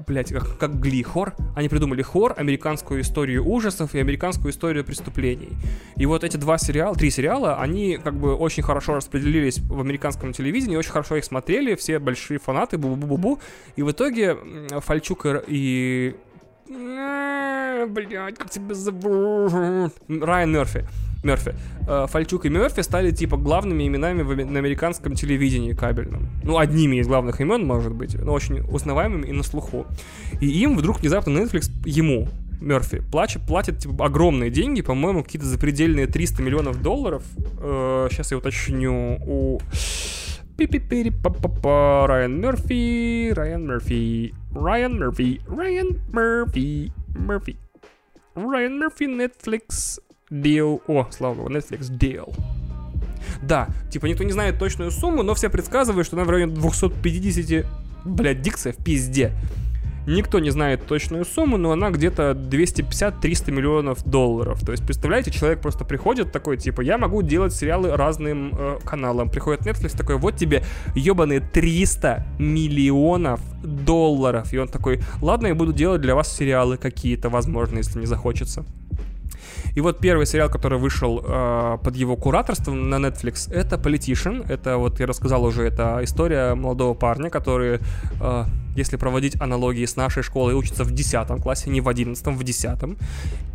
блять, как, как Гли, хор. Они придумали хор, американскую историю ужасов и американскую историю преступлений. И вот эти два сериала, три сериала, они как бы очень хорошо распределились в американском телевидении, очень хорошо их смотрели, все большие фанаты, бу-бу-бу-бу. И в итоге Фальчук и Блять, как тебя зовут? Райан Мерфи. Мерфи. Э, Фальчук и Мерфи стали типа главными именами на американском телевидении кабельном. Ну, одними из главных имен, может быть, но очень узнаваемыми и на слуху. И им вдруг внезапно Netflix ему Мерфи плачет, платит типа, огромные деньги, по-моему, какие-то запредельные 300 миллионов долларов. Э, сейчас я уточню у... Райан Мерфи, Райан Мерфи, Райан Мерфи, Райан Мерфи, Мерфи. Райан Мерфи, Netflix, Deal. О, слава богу, Netflix Deal. Да, типа никто не знает точную сумму, но все предсказывают, что она в районе 250... Блядь, дикция в пизде. Никто не знает точную сумму, но она где-то 250-300 миллионов долларов. То есть, представляете, человек просто приходит такой, типа, я могу делать сериалы разным э, каналам. Приходит Netflix такой, вот тебе ебаные 300 миллионов долларов. И он такой, ладно, я буду делать для вас сериалы какие-то, возможно, если не захочется. И вот первый сериал, который вышел э, под его кураторством на Netflix, это Politician. Это вот я рассказал уже, это история молодого парня, который э, если проводить аналогии с нашей школой, учится в 10 классе, не в 11, в 10,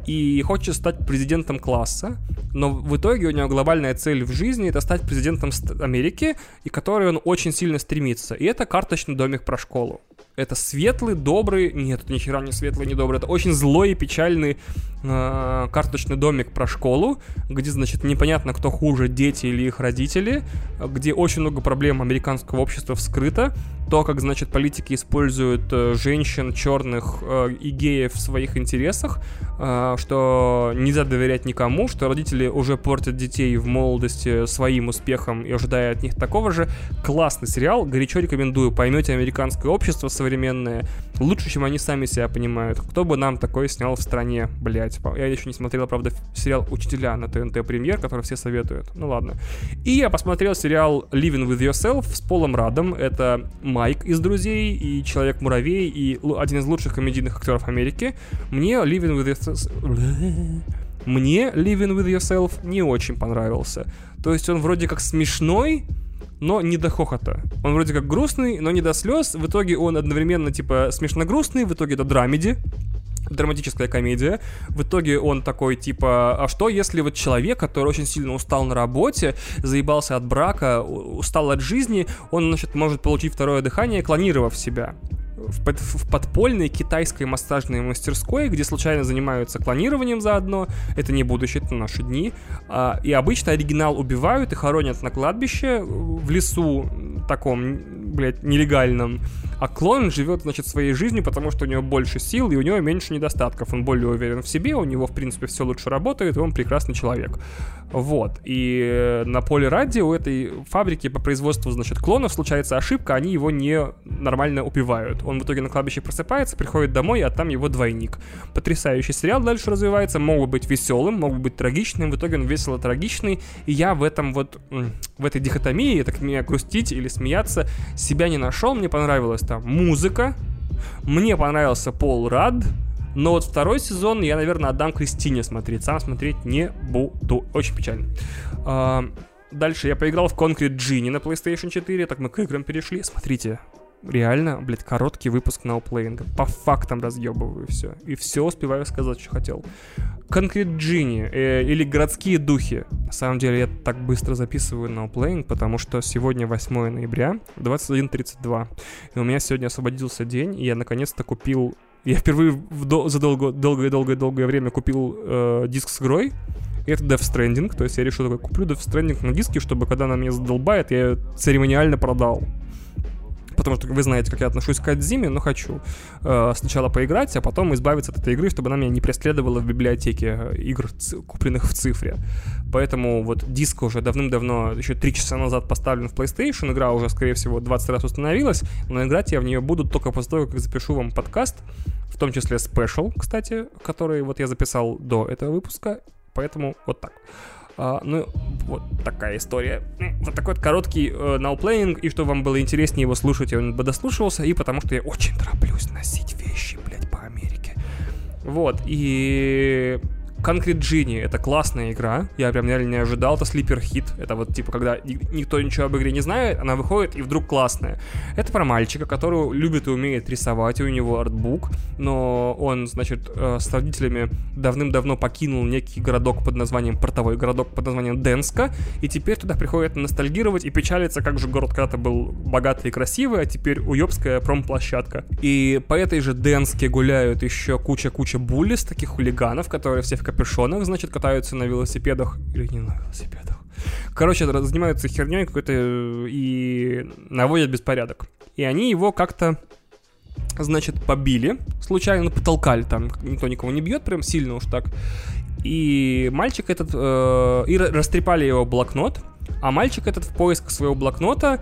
и хочет стать президентом класса, но в итоге у него глобальная цель в жизни это стать президентом Америки, и которой он очень сильно стремится. И это карточный домик про школу. Это светлый, добрый, нет, это ни хера не светлый, не добрый, это очень злой и печальный э, карточный домик про школу, где, значит, непонятно, кто хуже, дети или их родители, где очень много проблем американского общества вскрыто, то, как, значит, политики используют э, женщин, черных э, и геев в своих интересах, э, что нельзя доверять никому, что родители уже портят детей в молодости своим успехом и ожидая от них такого же. Классный сериал, горячо рекомендую. Поймете американское общество современное лучше, чем они сами себя понимают. Кто бы нам такое снял в стране, блять. Я еще не смотрел, правда, сериал «Учителя» на ТНТ Премьер, который все советуют. Ну ладно. И я посмотрел сериал «Living with Yourself» с Полом Радом. Это Майк из «Друзей» и Человек-муравей и один из лучших комедийных актеров Америки. Мне «Living with Yourself...» Мне «Living with Yourself» не очень понравился. То есть он вроде как смешной, но не до хохота. Он вроде как грустный, но не до слез. В итоге он одновременно, типа, смешно-грустный, в итоге это драмеди драматическая комедия. В итоге он такой, типа, а что если вот человек, который очень сильно устал на работе, заебался от брака, устал от жизни, он, значит, может получить второе дыхание, клонировав себя в, под, в подпольной китайской массажной мастерской, где случайно занимаются клонированием заодно. Это не будущее, это наши дни. А, и обычно оригинал убивают и хоронят на кладбище в лесу таком, блядь, нелегальном. А клон живет, значит, своей жизнью, потому что у него больше сил и у него меньше недостатков. Он более уверен в себе, у него, в принципе, все лучше работает, и он прекрасный человек. Вот. И на поле ради у этой фабрики по производству, значит, клонов случается ошибка, они его не нормально убивают. Он в итоге на кладбище просыпается, приходит домой, а там его двойник. Потрясающий сериал дальше развивается, могут быть веселым, могут быть трагичным, в итоге он весело трагичный, и я в этом вот, в этой дихотомии, так меня грустить или смеяться, себя не нашел, мне понравилась там музыка, мне понравился Пол Рад, но вот второй сезон я, наверное, отдам Кристине смотреть. Сам смотреть не буду. Очень печально. А, дальше я поиграл в Concrete Genie на PlayStation 4. Так мы к играм перешли. Смотрите, реально, блядь, короткий выпуск ноуплеинга. По фактам разъебываю все. И все успеваю сказать, что хотел. Concrete Genie э, или Городские духи. На самом деле я так быстро записываю ноуплеинг, потому что сегодня 8 ноября, 21.32. И у меня сегодня освободился день, и я наконец-то купил... Я впервые в до... за долгое-долгое-долгое время купил э, диск с игрой. Это Death Stranding, то есть я решил такой, куплю Death Stranding на диске, чтобы когда она меня задолбает, я ее церемониально продал потому что вы знаете, как я отношусь к Адзиме, но хочу э, сначала поиграть, а потом избавиться от этой игры, чтобы она меня не преследовала в библиотеке э, игр, купленных в цифре. Поэтому вот диск уже давным-давно, еще 3 часа назад поставлен в PlayStation, игра уже, скорее всего, 20 раз установилась, но играть я в нее буду только после того, как запишу вам подкаст, в том числе спешл, кстати, который вот я записал до этого выпуска, поэтому вот так. А, ну, вот такая история. Вот такой вот короткий э, науплейнинг, и что вам было интереснее его слушать, он бы дослушивался, и потому что я очень тороплюсь носить вещи, блядь, по Америке. Вот, и Concrete Genie — это классная игра. Я прям реально не ожидал. Это слипер хит. Это вот типа, когда никто ничего об игре не знает, она выходит и вдруг классная. Это про мальчика, который любит и умеет рисовать, и у него артбук, но он, значит, э, с родителями давным-давно покинул некий городок под названием, портовой городок под названием Денска, и теперь туда приходит ностальгировать и печалиться, как же город когда-то был богатый и красивый, а теперь уебская промплощадка. И по этой же Денске гуляют еще куча-куча буллис, таких хулиганов, которые все в капюшонах, значит, катаются на велосипедах. Или не на велосипедах. Короче, занимаются херней какой-то э, и наводят беспорядок. И они его как-то значит, побили, случайно потолкали, там никто никого не бьет, прям сильно уж так. И мальчик этот, э, и растрепали его блокнот, а мальчик этот в поиск своего блокнота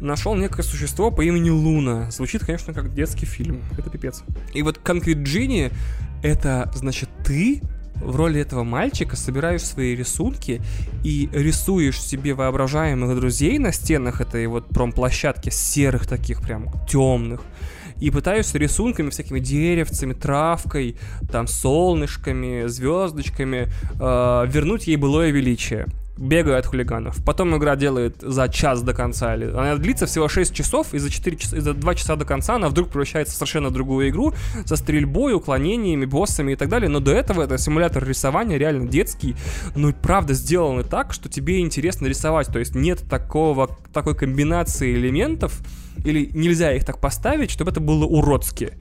нашел некое существо по имени Луна. Звучит, конечно, как детский фильм. Это пипец. И вот Concrete Genie — это, значит, ты в роли этого мальчика собираешь свои рисунки и рисуешь себе воображаемых друзей на стенах этой вот промплощадки серых таких прям темных и пытаешься рисунками, всякими деревцами, травкой, там, солнышками, звездочками э, вернуть ей былое величие. Бегаю от хулиганов. Потом игра делает за час до конца. Она длится всего 6 часов, и за, 4 часа, и за 2 часа до конца она вдруг превращается в совершенно другую игру со стрельбой, уклонениями, боссами и так далее. Но до этого это симулятор рисования реально детский. Ну, правда, сделаны так, что тебе интересно рисовать. То есть нет такого, такой комбинации элементов, или нельзя их так поставить, чтобы это было уродски.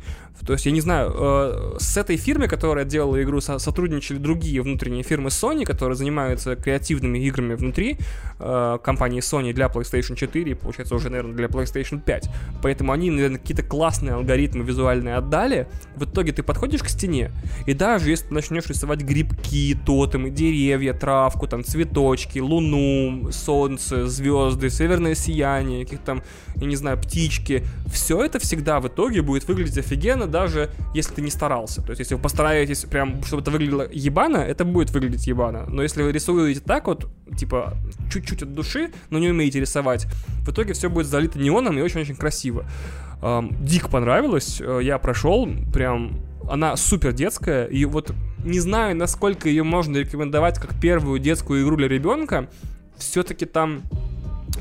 То есть, я не знаю, э, с этой фирмой, которая делала игру, со- сотрудничали другие внутренние фирмы Sony, которые занимаются креативными играми внутри э, компании Sony для PlayStation 4 и, получается, уже, наверное, для PlayStation 5. Поэтому они, наверное, какие-то классные алгоритмы визуальные отдали. В итоге ты подходишь к стене, и даже если ты начнешь рисовать грибки, тотемы, деревья, травку, там, цветочки, луну, солнце, звезды, северное сияние, каких-то там, я не знаю, птички, все это всегда в итоге будет выглядеть офигенно, даже если ты не старался. То есть, если вы постараетесь прям, чтобы это выглядело ебано, это будет выглядеть ебано. Но если вы рисуете так вот, типа, чуть-чуть от души, но не умеете рисовать, в итоге все будет залито неоном и очень-очень красиво. Дик понравилось, э, я прошел, прям она супер детская, и вот не знаю, насколько ее можно рекомендовать как первую детскую игру для ребенка, все-таки там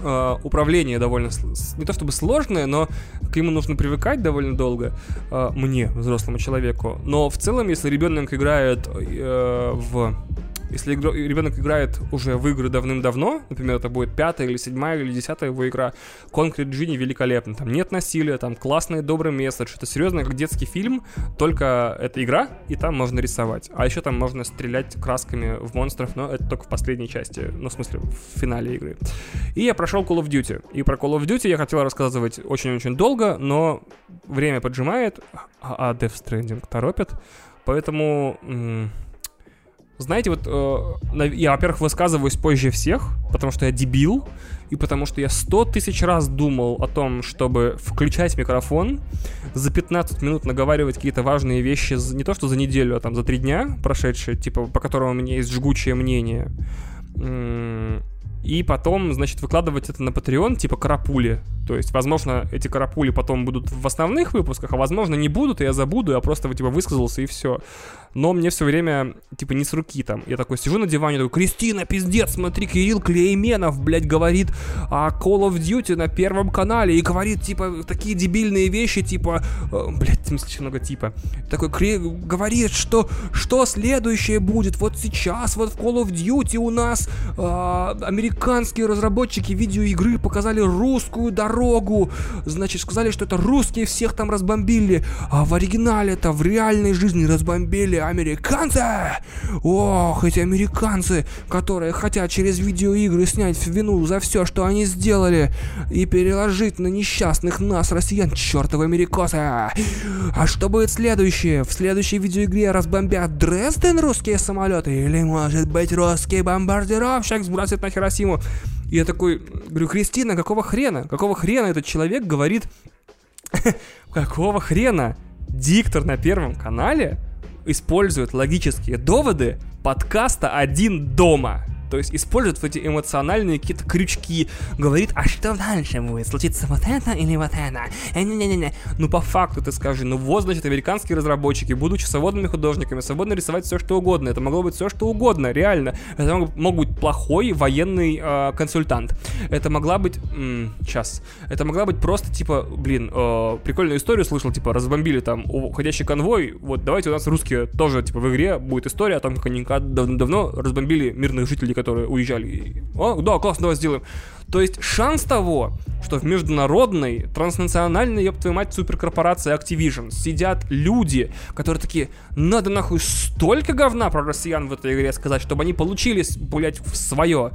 э, управление довольно не то чтобы сложное, но к нему нужно привыкать довольно долго э, мне, взрослому человеку. Но в целом, если ребенок играет э, в если игра- ребенок играет уже в игры давным-давно, например, это будет пятая или седьмая или десятая его игра, Concrete Genie великолепно. Там нет насилия, там классный добрый месседж. Это серьезно как детский фильм, только это игра, и там можно рисовать. А еще там можно стрелять красками в монстров, но это только в последней части, ну, в смысле, в финале игры. И я прошел Call of Duty. И про Call of Duty я хотел рассказывать очень-очень долго, но время поджимает, а а Death Stranding торопит. Поэтому... знаете, вот э, я, во-первых, высказываюсь позже всех, потому что я дебил, и потому что я сто тысяч раз думал о том, чтобы включать микрофон, за 15 минут наговаривать какие-то важные вещи, не то что за неделю, а там за три дня прошедшие, типа, по которым у меня есть жгучее мнение. И потом, значит, выкладывать это на Patreon, типа карапули. То есть, возможно, эти карапули потом будут в основных выпусках, а возможно, не будут, и я забуду, я просто типа высказался и все. Но мне все время, типа, не с руки там. Я такой сижу на диване, такой, Кристина, пиздец, смотри, Кирилл Клейменов, блядь, говорит о Call of Duty на первом канале и говорит, типа, такие дебильные вещи, типа, э, блядь, смысле, очень много типа. Такой, Кри- говорит, что, что следующее будет, вот сейчас, вот в Call of Duty у нас э, американские разработчики видеоигры показали русскую дорогу, значит, сказали, что это русские всех там разбомбили, а в оригинале это в реальной жизни разбомбили американцы. Ох, эти американцы, которые хотят через видеоигры снять вину за все, что они сделали, и переложить на несчастных нас, россиян, чертовы америкосы. А что будет следующее? В следующей видеоигре разбомбят Дрезден русские самолеты? Или, может быть, русский бомбардировщик сбросит на Хиросиму? И я такой, говорю, Кристина, какого хрена? Какого хрена этот человек говорит... Какого хрена диктор на Первом канале использует логические доводы подкаста «Один дома». То есть использует вот эти эмоциональные какие-то крючки, говорит, а что дальше будет? Случится вот это или вот это? Э, Не-не-не. Ну, по факту ты скажи, ну вот, значит, американские разработчики, будучи свободными художниками, свободно рисовать все, что угодно. Это могло быть все, что угодно, реально. Это мог, мог быть плохой военный э, консультант. Это могла быть... м, сейчас. Это могла быть просто, типа, блин, э, прикольную историю слышал, типа, разбомбили там уходящий конвой, вот давайте у нас русские тоже, типа, в игре будет история о том, как они давно-давно разбомбили мирных жителей, которые уезжали. О, да, классно, давай сделаем. То есть шанс того, что в международной, транснациональной, ёб твою мать, суперкорпорации Activision сидят люди, которые такие, надо нахуй столько говна про россиян в этой игре сказать, чтобы они получили, с- блядь, в свое.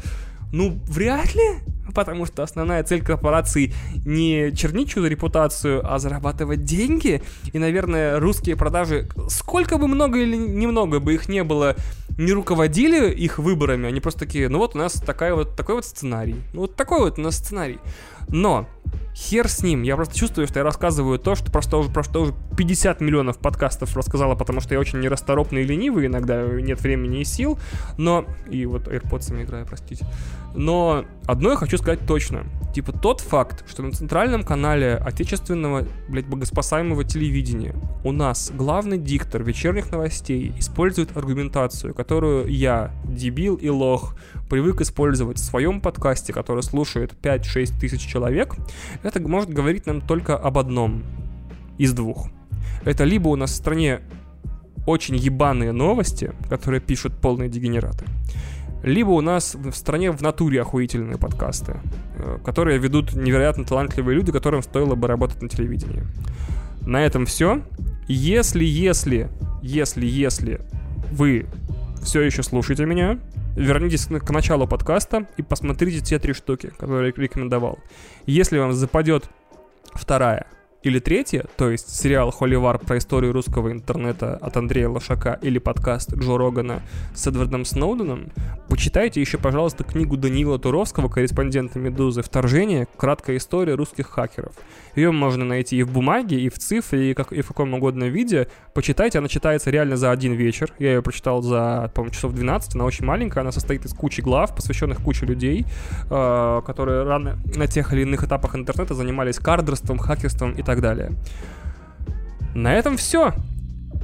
Ну, вряд ли, потому что основная цель корпорации не чернить чью-то репутацию, а зарабатывать деньги. И, наверное, русские продажи, сколько бы много или немного бы их не было, не руководили их выборами, они просто такие, ну вот у нас такая вот, такой вот сценарий. Ну вот такой вот у нас сценарий. Но Хер с ним, я просто чувствую, что я рассказываю то, что просто уже, просто уже 50 миллионов подкастов рассказала, потому что я очень нерасторопный и ленивый, иногда нет времени и сил, но... И вот AirPods играю, простите. Но одно я хочу сказать точно. Типа тот факт, что на центральном канале отечественного, блядь, богоспасаемого телевидения у нас главный диктор вечерних новостей использует аргументацию, которую я, дебил и лох, привык использовать в своем подкасте, который слушает 5-6 тысяч человек, это может говорить нам только об одном из двух. Это либо у нас в стране очень ебаные новости, которые пишут полные дегенераты, либо у нас в стране в натуре охуительные подкасты, э, которые ведут невероятно талантливые люди, которым стоило бы работать на телевидении. На этом все. Если, если, если, если вы все еще слушаете меня, вернитесь к началу подкаста и посмотрите те три штуки, которые я рекомендовал. Если вам западет вторая, или третье, то есть сериал «Холивар» про историю русского интернета от Андрея Лошака или подкаст Джо Рогана с Эдвардом Сноуденом, почитайте еще, пожалуйста, книгу Даниила Туровского, корреспондента «Медузы. Вторжение. Краткая история русских хакеров». Ее можно найти и в бумаге, и в цифре, и, как, и в каком угодно виде. Почитайте, она читается реально за один вечер. Я ее прочитал за, по-моему, часов 12, она очень маленькая, она состоит из кучи глав, посвященных куче людей, э, которые рано на тех или иных этапах интернета занимались кардерством, хакерством и так далее. На этом все.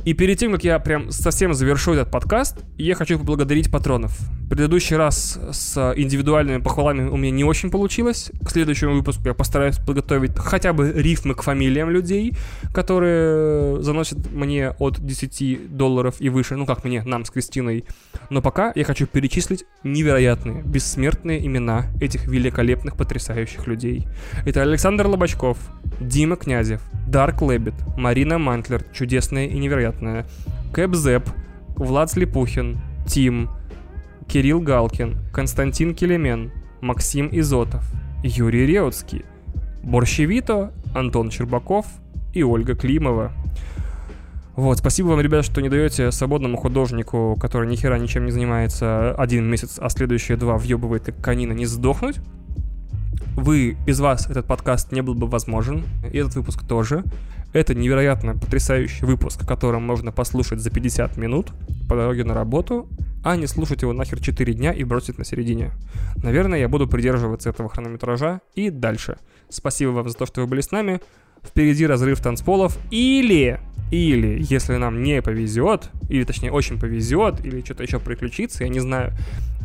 И перед тем, как я прям совсем завершу этот подкаст, я хочу поблагодарить патронов. Предыдущий раз с индивидуальными похвалами у меня не очень получилось. К следующему выпуску я постараюсь подготовить хотя бы рифмы к фамилиям людей, которые заносят мне от 10 долларов и выше. Ну, как мне, нам с Кристиной. Но пока я хочу перечислить невероятные, бессмертные имена этих великолепных, потрясающих людей. Это Александр Лобачков, Дима Князев, Дарк Лэббит, Марина Мантлер, чудесная и невероятная, Кэп Зэп, Влад Слепухин, Тим, Кирилл Галкин, Константин Келемен, Максим Изотов, Юрий Реутский, Борщевито, Антон Чербаков и Ольга Климова. Вот, спасибо вам, ребят, что не даете свободному художнику, который ни хера ничем не занимается один месяц, а следующие два въебывает как канина, не сдохнуть. Вы, без вас этот подкаст не был бы возможен, и этот выпуск тоже. Это невероятно потрясающий выпуск, в котором можно послушать за 50 минут по дороге на работу, а не слушать его нахер 4 дня и бросить на середине. Наверное, я буду придерживаться этого хронометража и дальше. Спасибо вам за то, что вы были с нами. Впереди разрыв танцполов или или, если нам не повезет, или точнее очень повезет, или что-то еще приключится, я не знаю,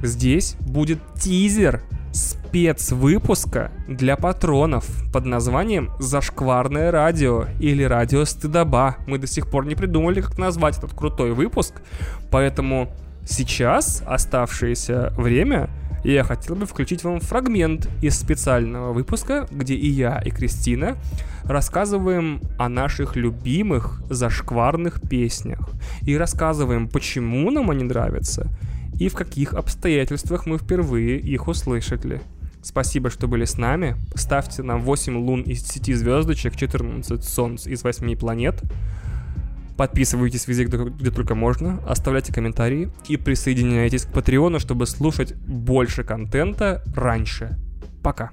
здесь будет тизер спецвыпуска для патронов под названием «Зашкварное радио» или «Радио Стыдоба». Мы до сих пор не придумали, как назвать этот крутой выпуск, поэтому сейчас оставшееся время я хотел бы включить вам фрагмент из специального выпуска, где и я, и Кристина рассказываем о наших любимых зашкварных песнях и рассказываем, почему нам они нравятся и в каких обстоятельствах мы впервые их услышали. Спасибо, что были с нами. Ставьте нам 8 лун из 10 звездочек, 14 солнц из 8 планет. Подписывайтесь везде, где, только можно, оставляйте комментарии и присоединяйтесь к Патреону, чтобы слушать больше контента раньше. Пока.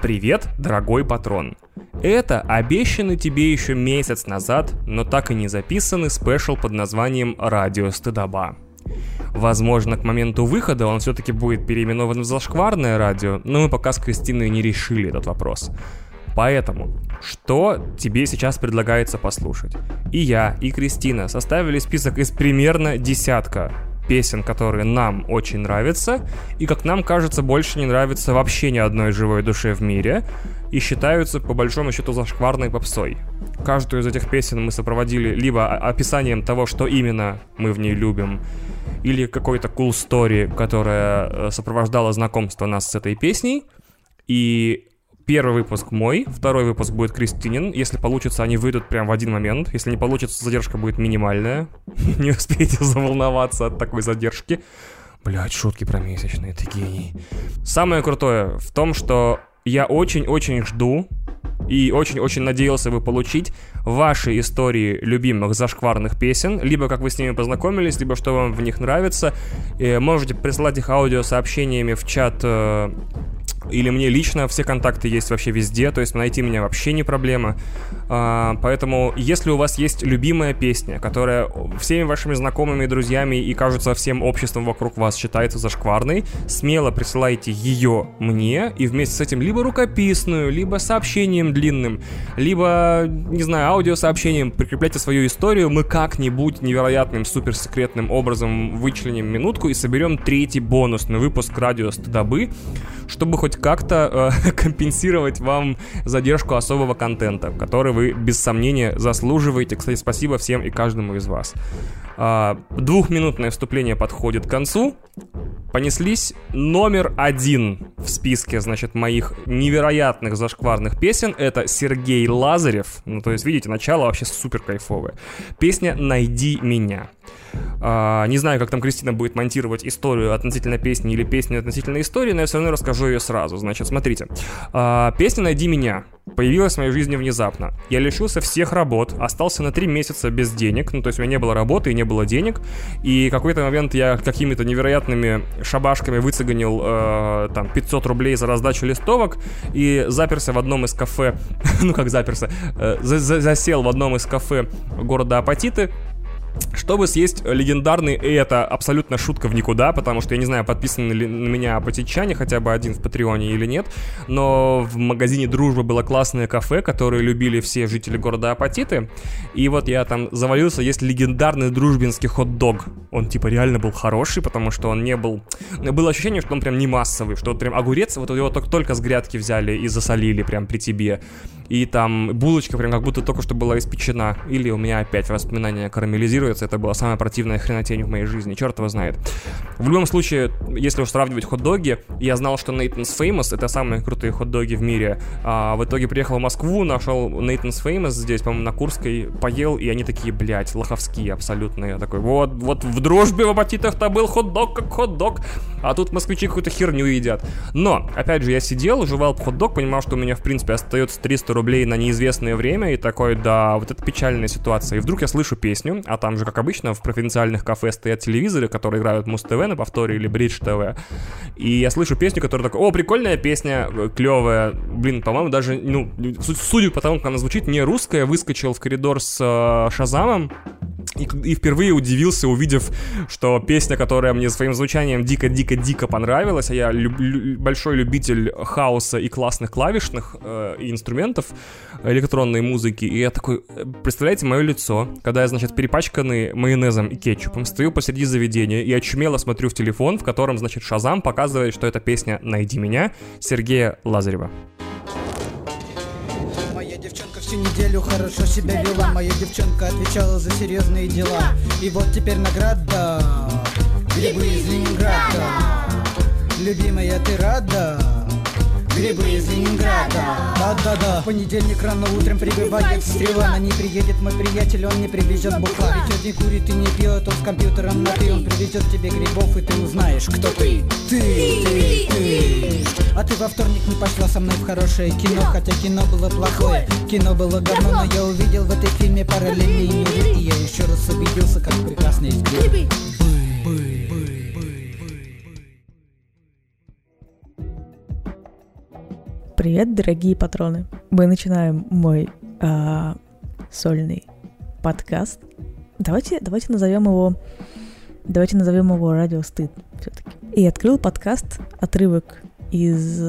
Привет, дорогой патрон! Это обещанный тебе еще месяц назад, но так и не записанный спешл под названием «Радио Стыдоба». Возможно, к моменту выхода он все-таки будет переименован в «Зашкварное радио», но мы пока с Кристиной не решили этот вопрос. Поэтому, что тебе сейчас предлагается послушать? И я, и Кристина составили список из примерно десятка песен, которые нам очень нравятся, и, как нам кажется, больше не нравится вообще ни одной живой душе в мире, и считаются, по большому счету, зашкварной попсой. Каждую из этих песен мы сопроводили либо описанием того, что именно мы в ней любим, или какой-то cool story, которая э, сопровождала знакомство нас с этой песней, и Первый выпуск мой, второй выпуск будет Кристинин. Если получится, они выйдут прям в один момент. Если не получится, задержка будет минимальная. Не успеете заволноваться от такой задержки. Блять, шутки про месячные, ты гений. Самое крутое в том, что я очень-очень жду и очень-очень надеялся бы получить ваши истории любимых зашкварных песен, либо как вы с ними познакомились, либо что вам в них нравится. И можете присылать их аудиосообщениями в чат э, или мне лично, все контакты есть вообще везде, то есть найти меня вообще не проблема. А, поэтому, если у вас есть любимая песня, которая всеми вашими знакомыми и друзьями и, кажется, всем обществом вокруг вас считается зашкварной, смело присылайте ее мне, и вместе с этим либо рукописную, либо сообщением длинным, либо, не знаю, аудиосообщением прикрепляйте свою историю, мы как-нибудь невероятным, суперсекретным образом вычленим минутку и соберем третий бонусный выпуск радио Стыдобы, чтобы хоть как-то э, компенсировать вам задержку особого контента, который вы без сомнения заслуживаете. Кстати, спасибо всем и каждому из вас. Э, двухминутное вступление подходит к концу. Понеслись номер один в списке, значит, моих невероятных зашкварных песен. Это Сергей Лазарев. Ну, то есть, видите, начало вообще супер кайфовое. Песня «Найди меня». А, не знаю, как там Кристина будет монтировать историю относительно песни или песню относительно истории, но я все равно расскажу ее сразу. Значит, смотрите. А, песня «Найди меня» появилась в моей жизни внезапно. Я лишился всех работ, остался на три месяца без денег, ну то есть у меня не было работы и не было денег, и какой-то момент я какими-то невероятными шабашками выцеганил э, там 500 рублей за раздачу листовок и заперся в одном из кафе, ну как заперся, э, засел в одном из кафе города Апатиты, чтобы съесть легендарный, и это абсолютно шутка в никуда, потому что я не знаю, подписаны ли на меня апатитчане, хотя бы один в Патреоне или нет, но в магазине Дружба было классное кафе, которое любили все жители города Апатиты, и вот я там завалился, есть легендарный дружбинский хот-дог. Он типа реально был хороший, потому что он не был... Было ощущение, что он прям не массовый, что вот прям огурец, вот его только, только с грядки взяли и засолили прям при тебе. И там булочка прям как будто только что была испечена. Или у меня опять воспоминания карамелизируются. Это была самая противная хренотень в моей жизни. Черт его знает. В любом случае, если уж сравнивать хот-доги, я знал, что Nathan's Famous это самые крутые хот-доги в мире. А в итоге приехал в Москву, нашел Nathan's Famous здесь, по-моему, на Курской, поел, и они такие, блядь, лоховские абсолютно. Я такой, вот, вот в дружбе в апатитах-то был хот-дог как хот-дог, а тут москвичи какую-то херню едят. Но, опять же, я сидел, жевал хот-дог, понимал, что у меня, в принципе, остается 300 рублей на неизвестное время, и такой, да, вот это печальная ситуация. И вдруг я слышу песню, а там же, как обычно, в провинциальных кафе стоят телевизоры, которые играют Муз-ТВ на повторе или Бридж ТВ. И я слышу песню, которая такая, о, прикольная песня, клевая. Блин, по-моему, даже, ну, судя по тому, как она звучит, не русская, выскочил в коридор с э, Шазамом, и, и впервые удивился, увидев, что песня, которая мне своим звучанием дико-дико-дико понравилась, а я люб, лю, большой любитель хаоса и классных клавишных э, инструментов электронной музыки, и я такой, э, представляете, мое лицо, когда я, значит, перепачканный майонезом и кетчупом, стою посреди заведения и очумело смотрю в телефон, в котором, значит, Шазам показывает, что это песня «Найди меня» Сергея Лазарева всю неделю хорошо себя вела. Моя девчонка отвечала за серьезные дела. И вот теперь награда. Грибы из Ленинграда. Любимая, ты рада? Грибы из Ленинграда. Да-да-да. Понедельник рано утром прибывает стрела. На ней приедет мой приятель, он не привезет бухла Ведь один курит и не пьет, он с компьютером на ты Он привезет тебе грибов и ты узнаешь, кто ты. Ты, ты, ты. А ты во вторник не пошла со мной в хорошее кино. Хотя кино было плохое, кино было говно Но я увидел в этой фильме параллельные миры. И я еще раз убедился, как прекрасно есть грибы Привет, дорогие патроны! Мы начинаем мой э, сольный подкаст. Давайте, давайте назовем его, давайте назовем его радио стыд все-таки. И открыл подкаст отрывок из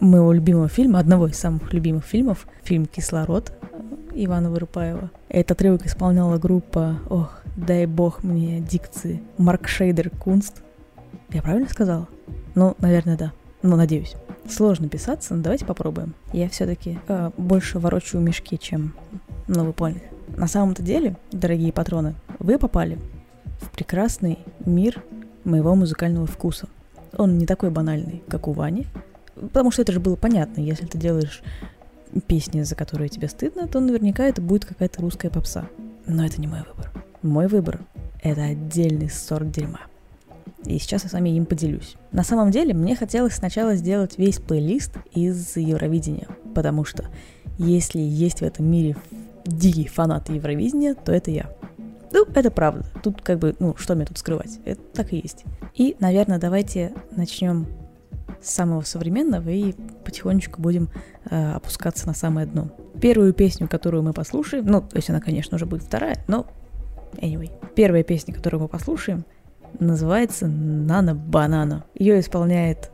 моего любимого фильма, одного из самых любимых фильмов, фильм «Кислород» Ивана Вырупаева. Этот отрывок исполняла группа, ох, дай бог мне дикции, Марк Шейдер Кунст. Я правильно сказала? Ну, наверное, да. Ну, надеюсь. Сложно писаться, но давайте попробуем. Я все-таки э, больше ворочаю мешки, чем... Ну, вы поняли. На самом-то деле, дорогие патроны, вы попали в прекрасный мир моего музыкального вкуса. Он не такой банальный, как у Вани, потому что это же было понятно. Если ты делаешь песни, за которые тебе стыдно, то наверняка это будет какая-то русская попса. Но это не мой выбор. Мой выбор — это отдельный сорт дерьма. И сейчас я с вами им поделюсь. На самом деле, мне хотелось сначала сделать весь плейлист из Евровидения, потому что если есть в этом мире дикий фанат Евровидения, то это я. Ну, это правда. Тут как бы, ну, что мне тут скрывать? Это так и есть. И, наверное, давайте начнем с самого современного и потихонечку будем э, опускаться на самое дно. Первую песню, которую мы послушаем, ну, то есть она, конечно, уже будет вторая, но anyway. Первая песня, которую мы послушаем, называется «Нана Банана». Ее исполняет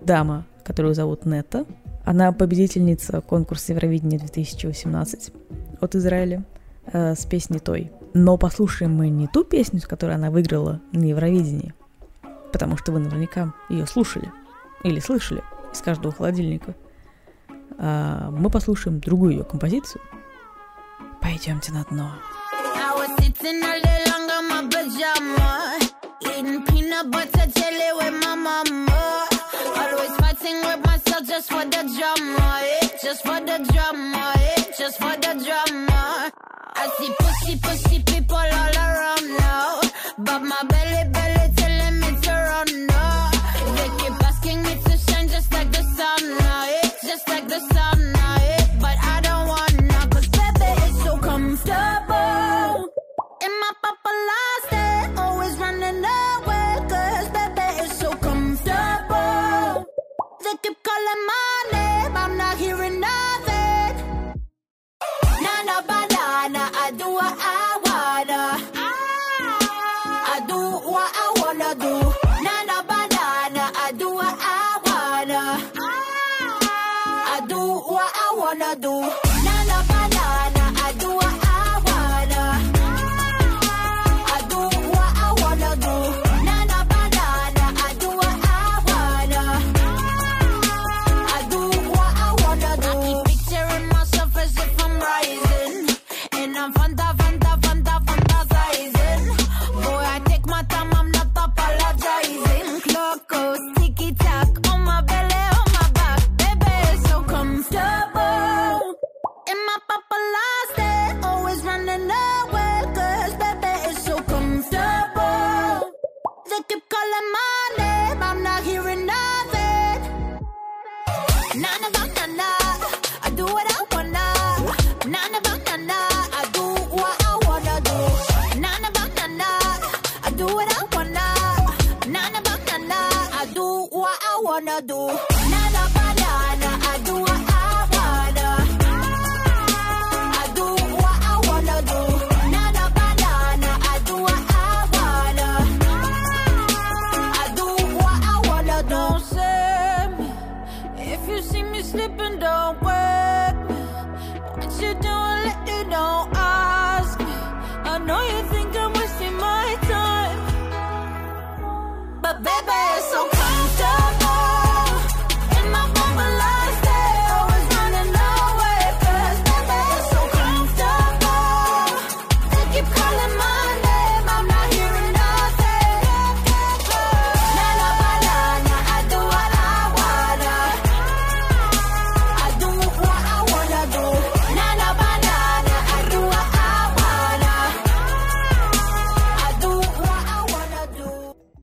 дама, которую зовут Нета. Она победительница конкурса Евровидения 2018 от Израиля э, с песней той. Но послушаем мы не ту песню, с которой она выиграла на Евровидении, потому что вы наверняка ее слушали или слышали из каждого холодильника. А мы послушаем другую ее композицию. Пойдемте на дно. Just for the drama, eh? just for the drama, eh? just for the drama. I see pussy, pussy people all around now. But my belly, belly telling me to run now. They keep asking me to shine just like the sun now. Eh? Just like the sun now. But I don't want now. Cause baby, it's so comfortable. In my paparazzi, always running away. Calling my name, I'm not hearing nothing. Nana banana, I do what I wanna. I do what I wanna do. Nana banana, I do what I wanna. Ah. I do what I wanna do.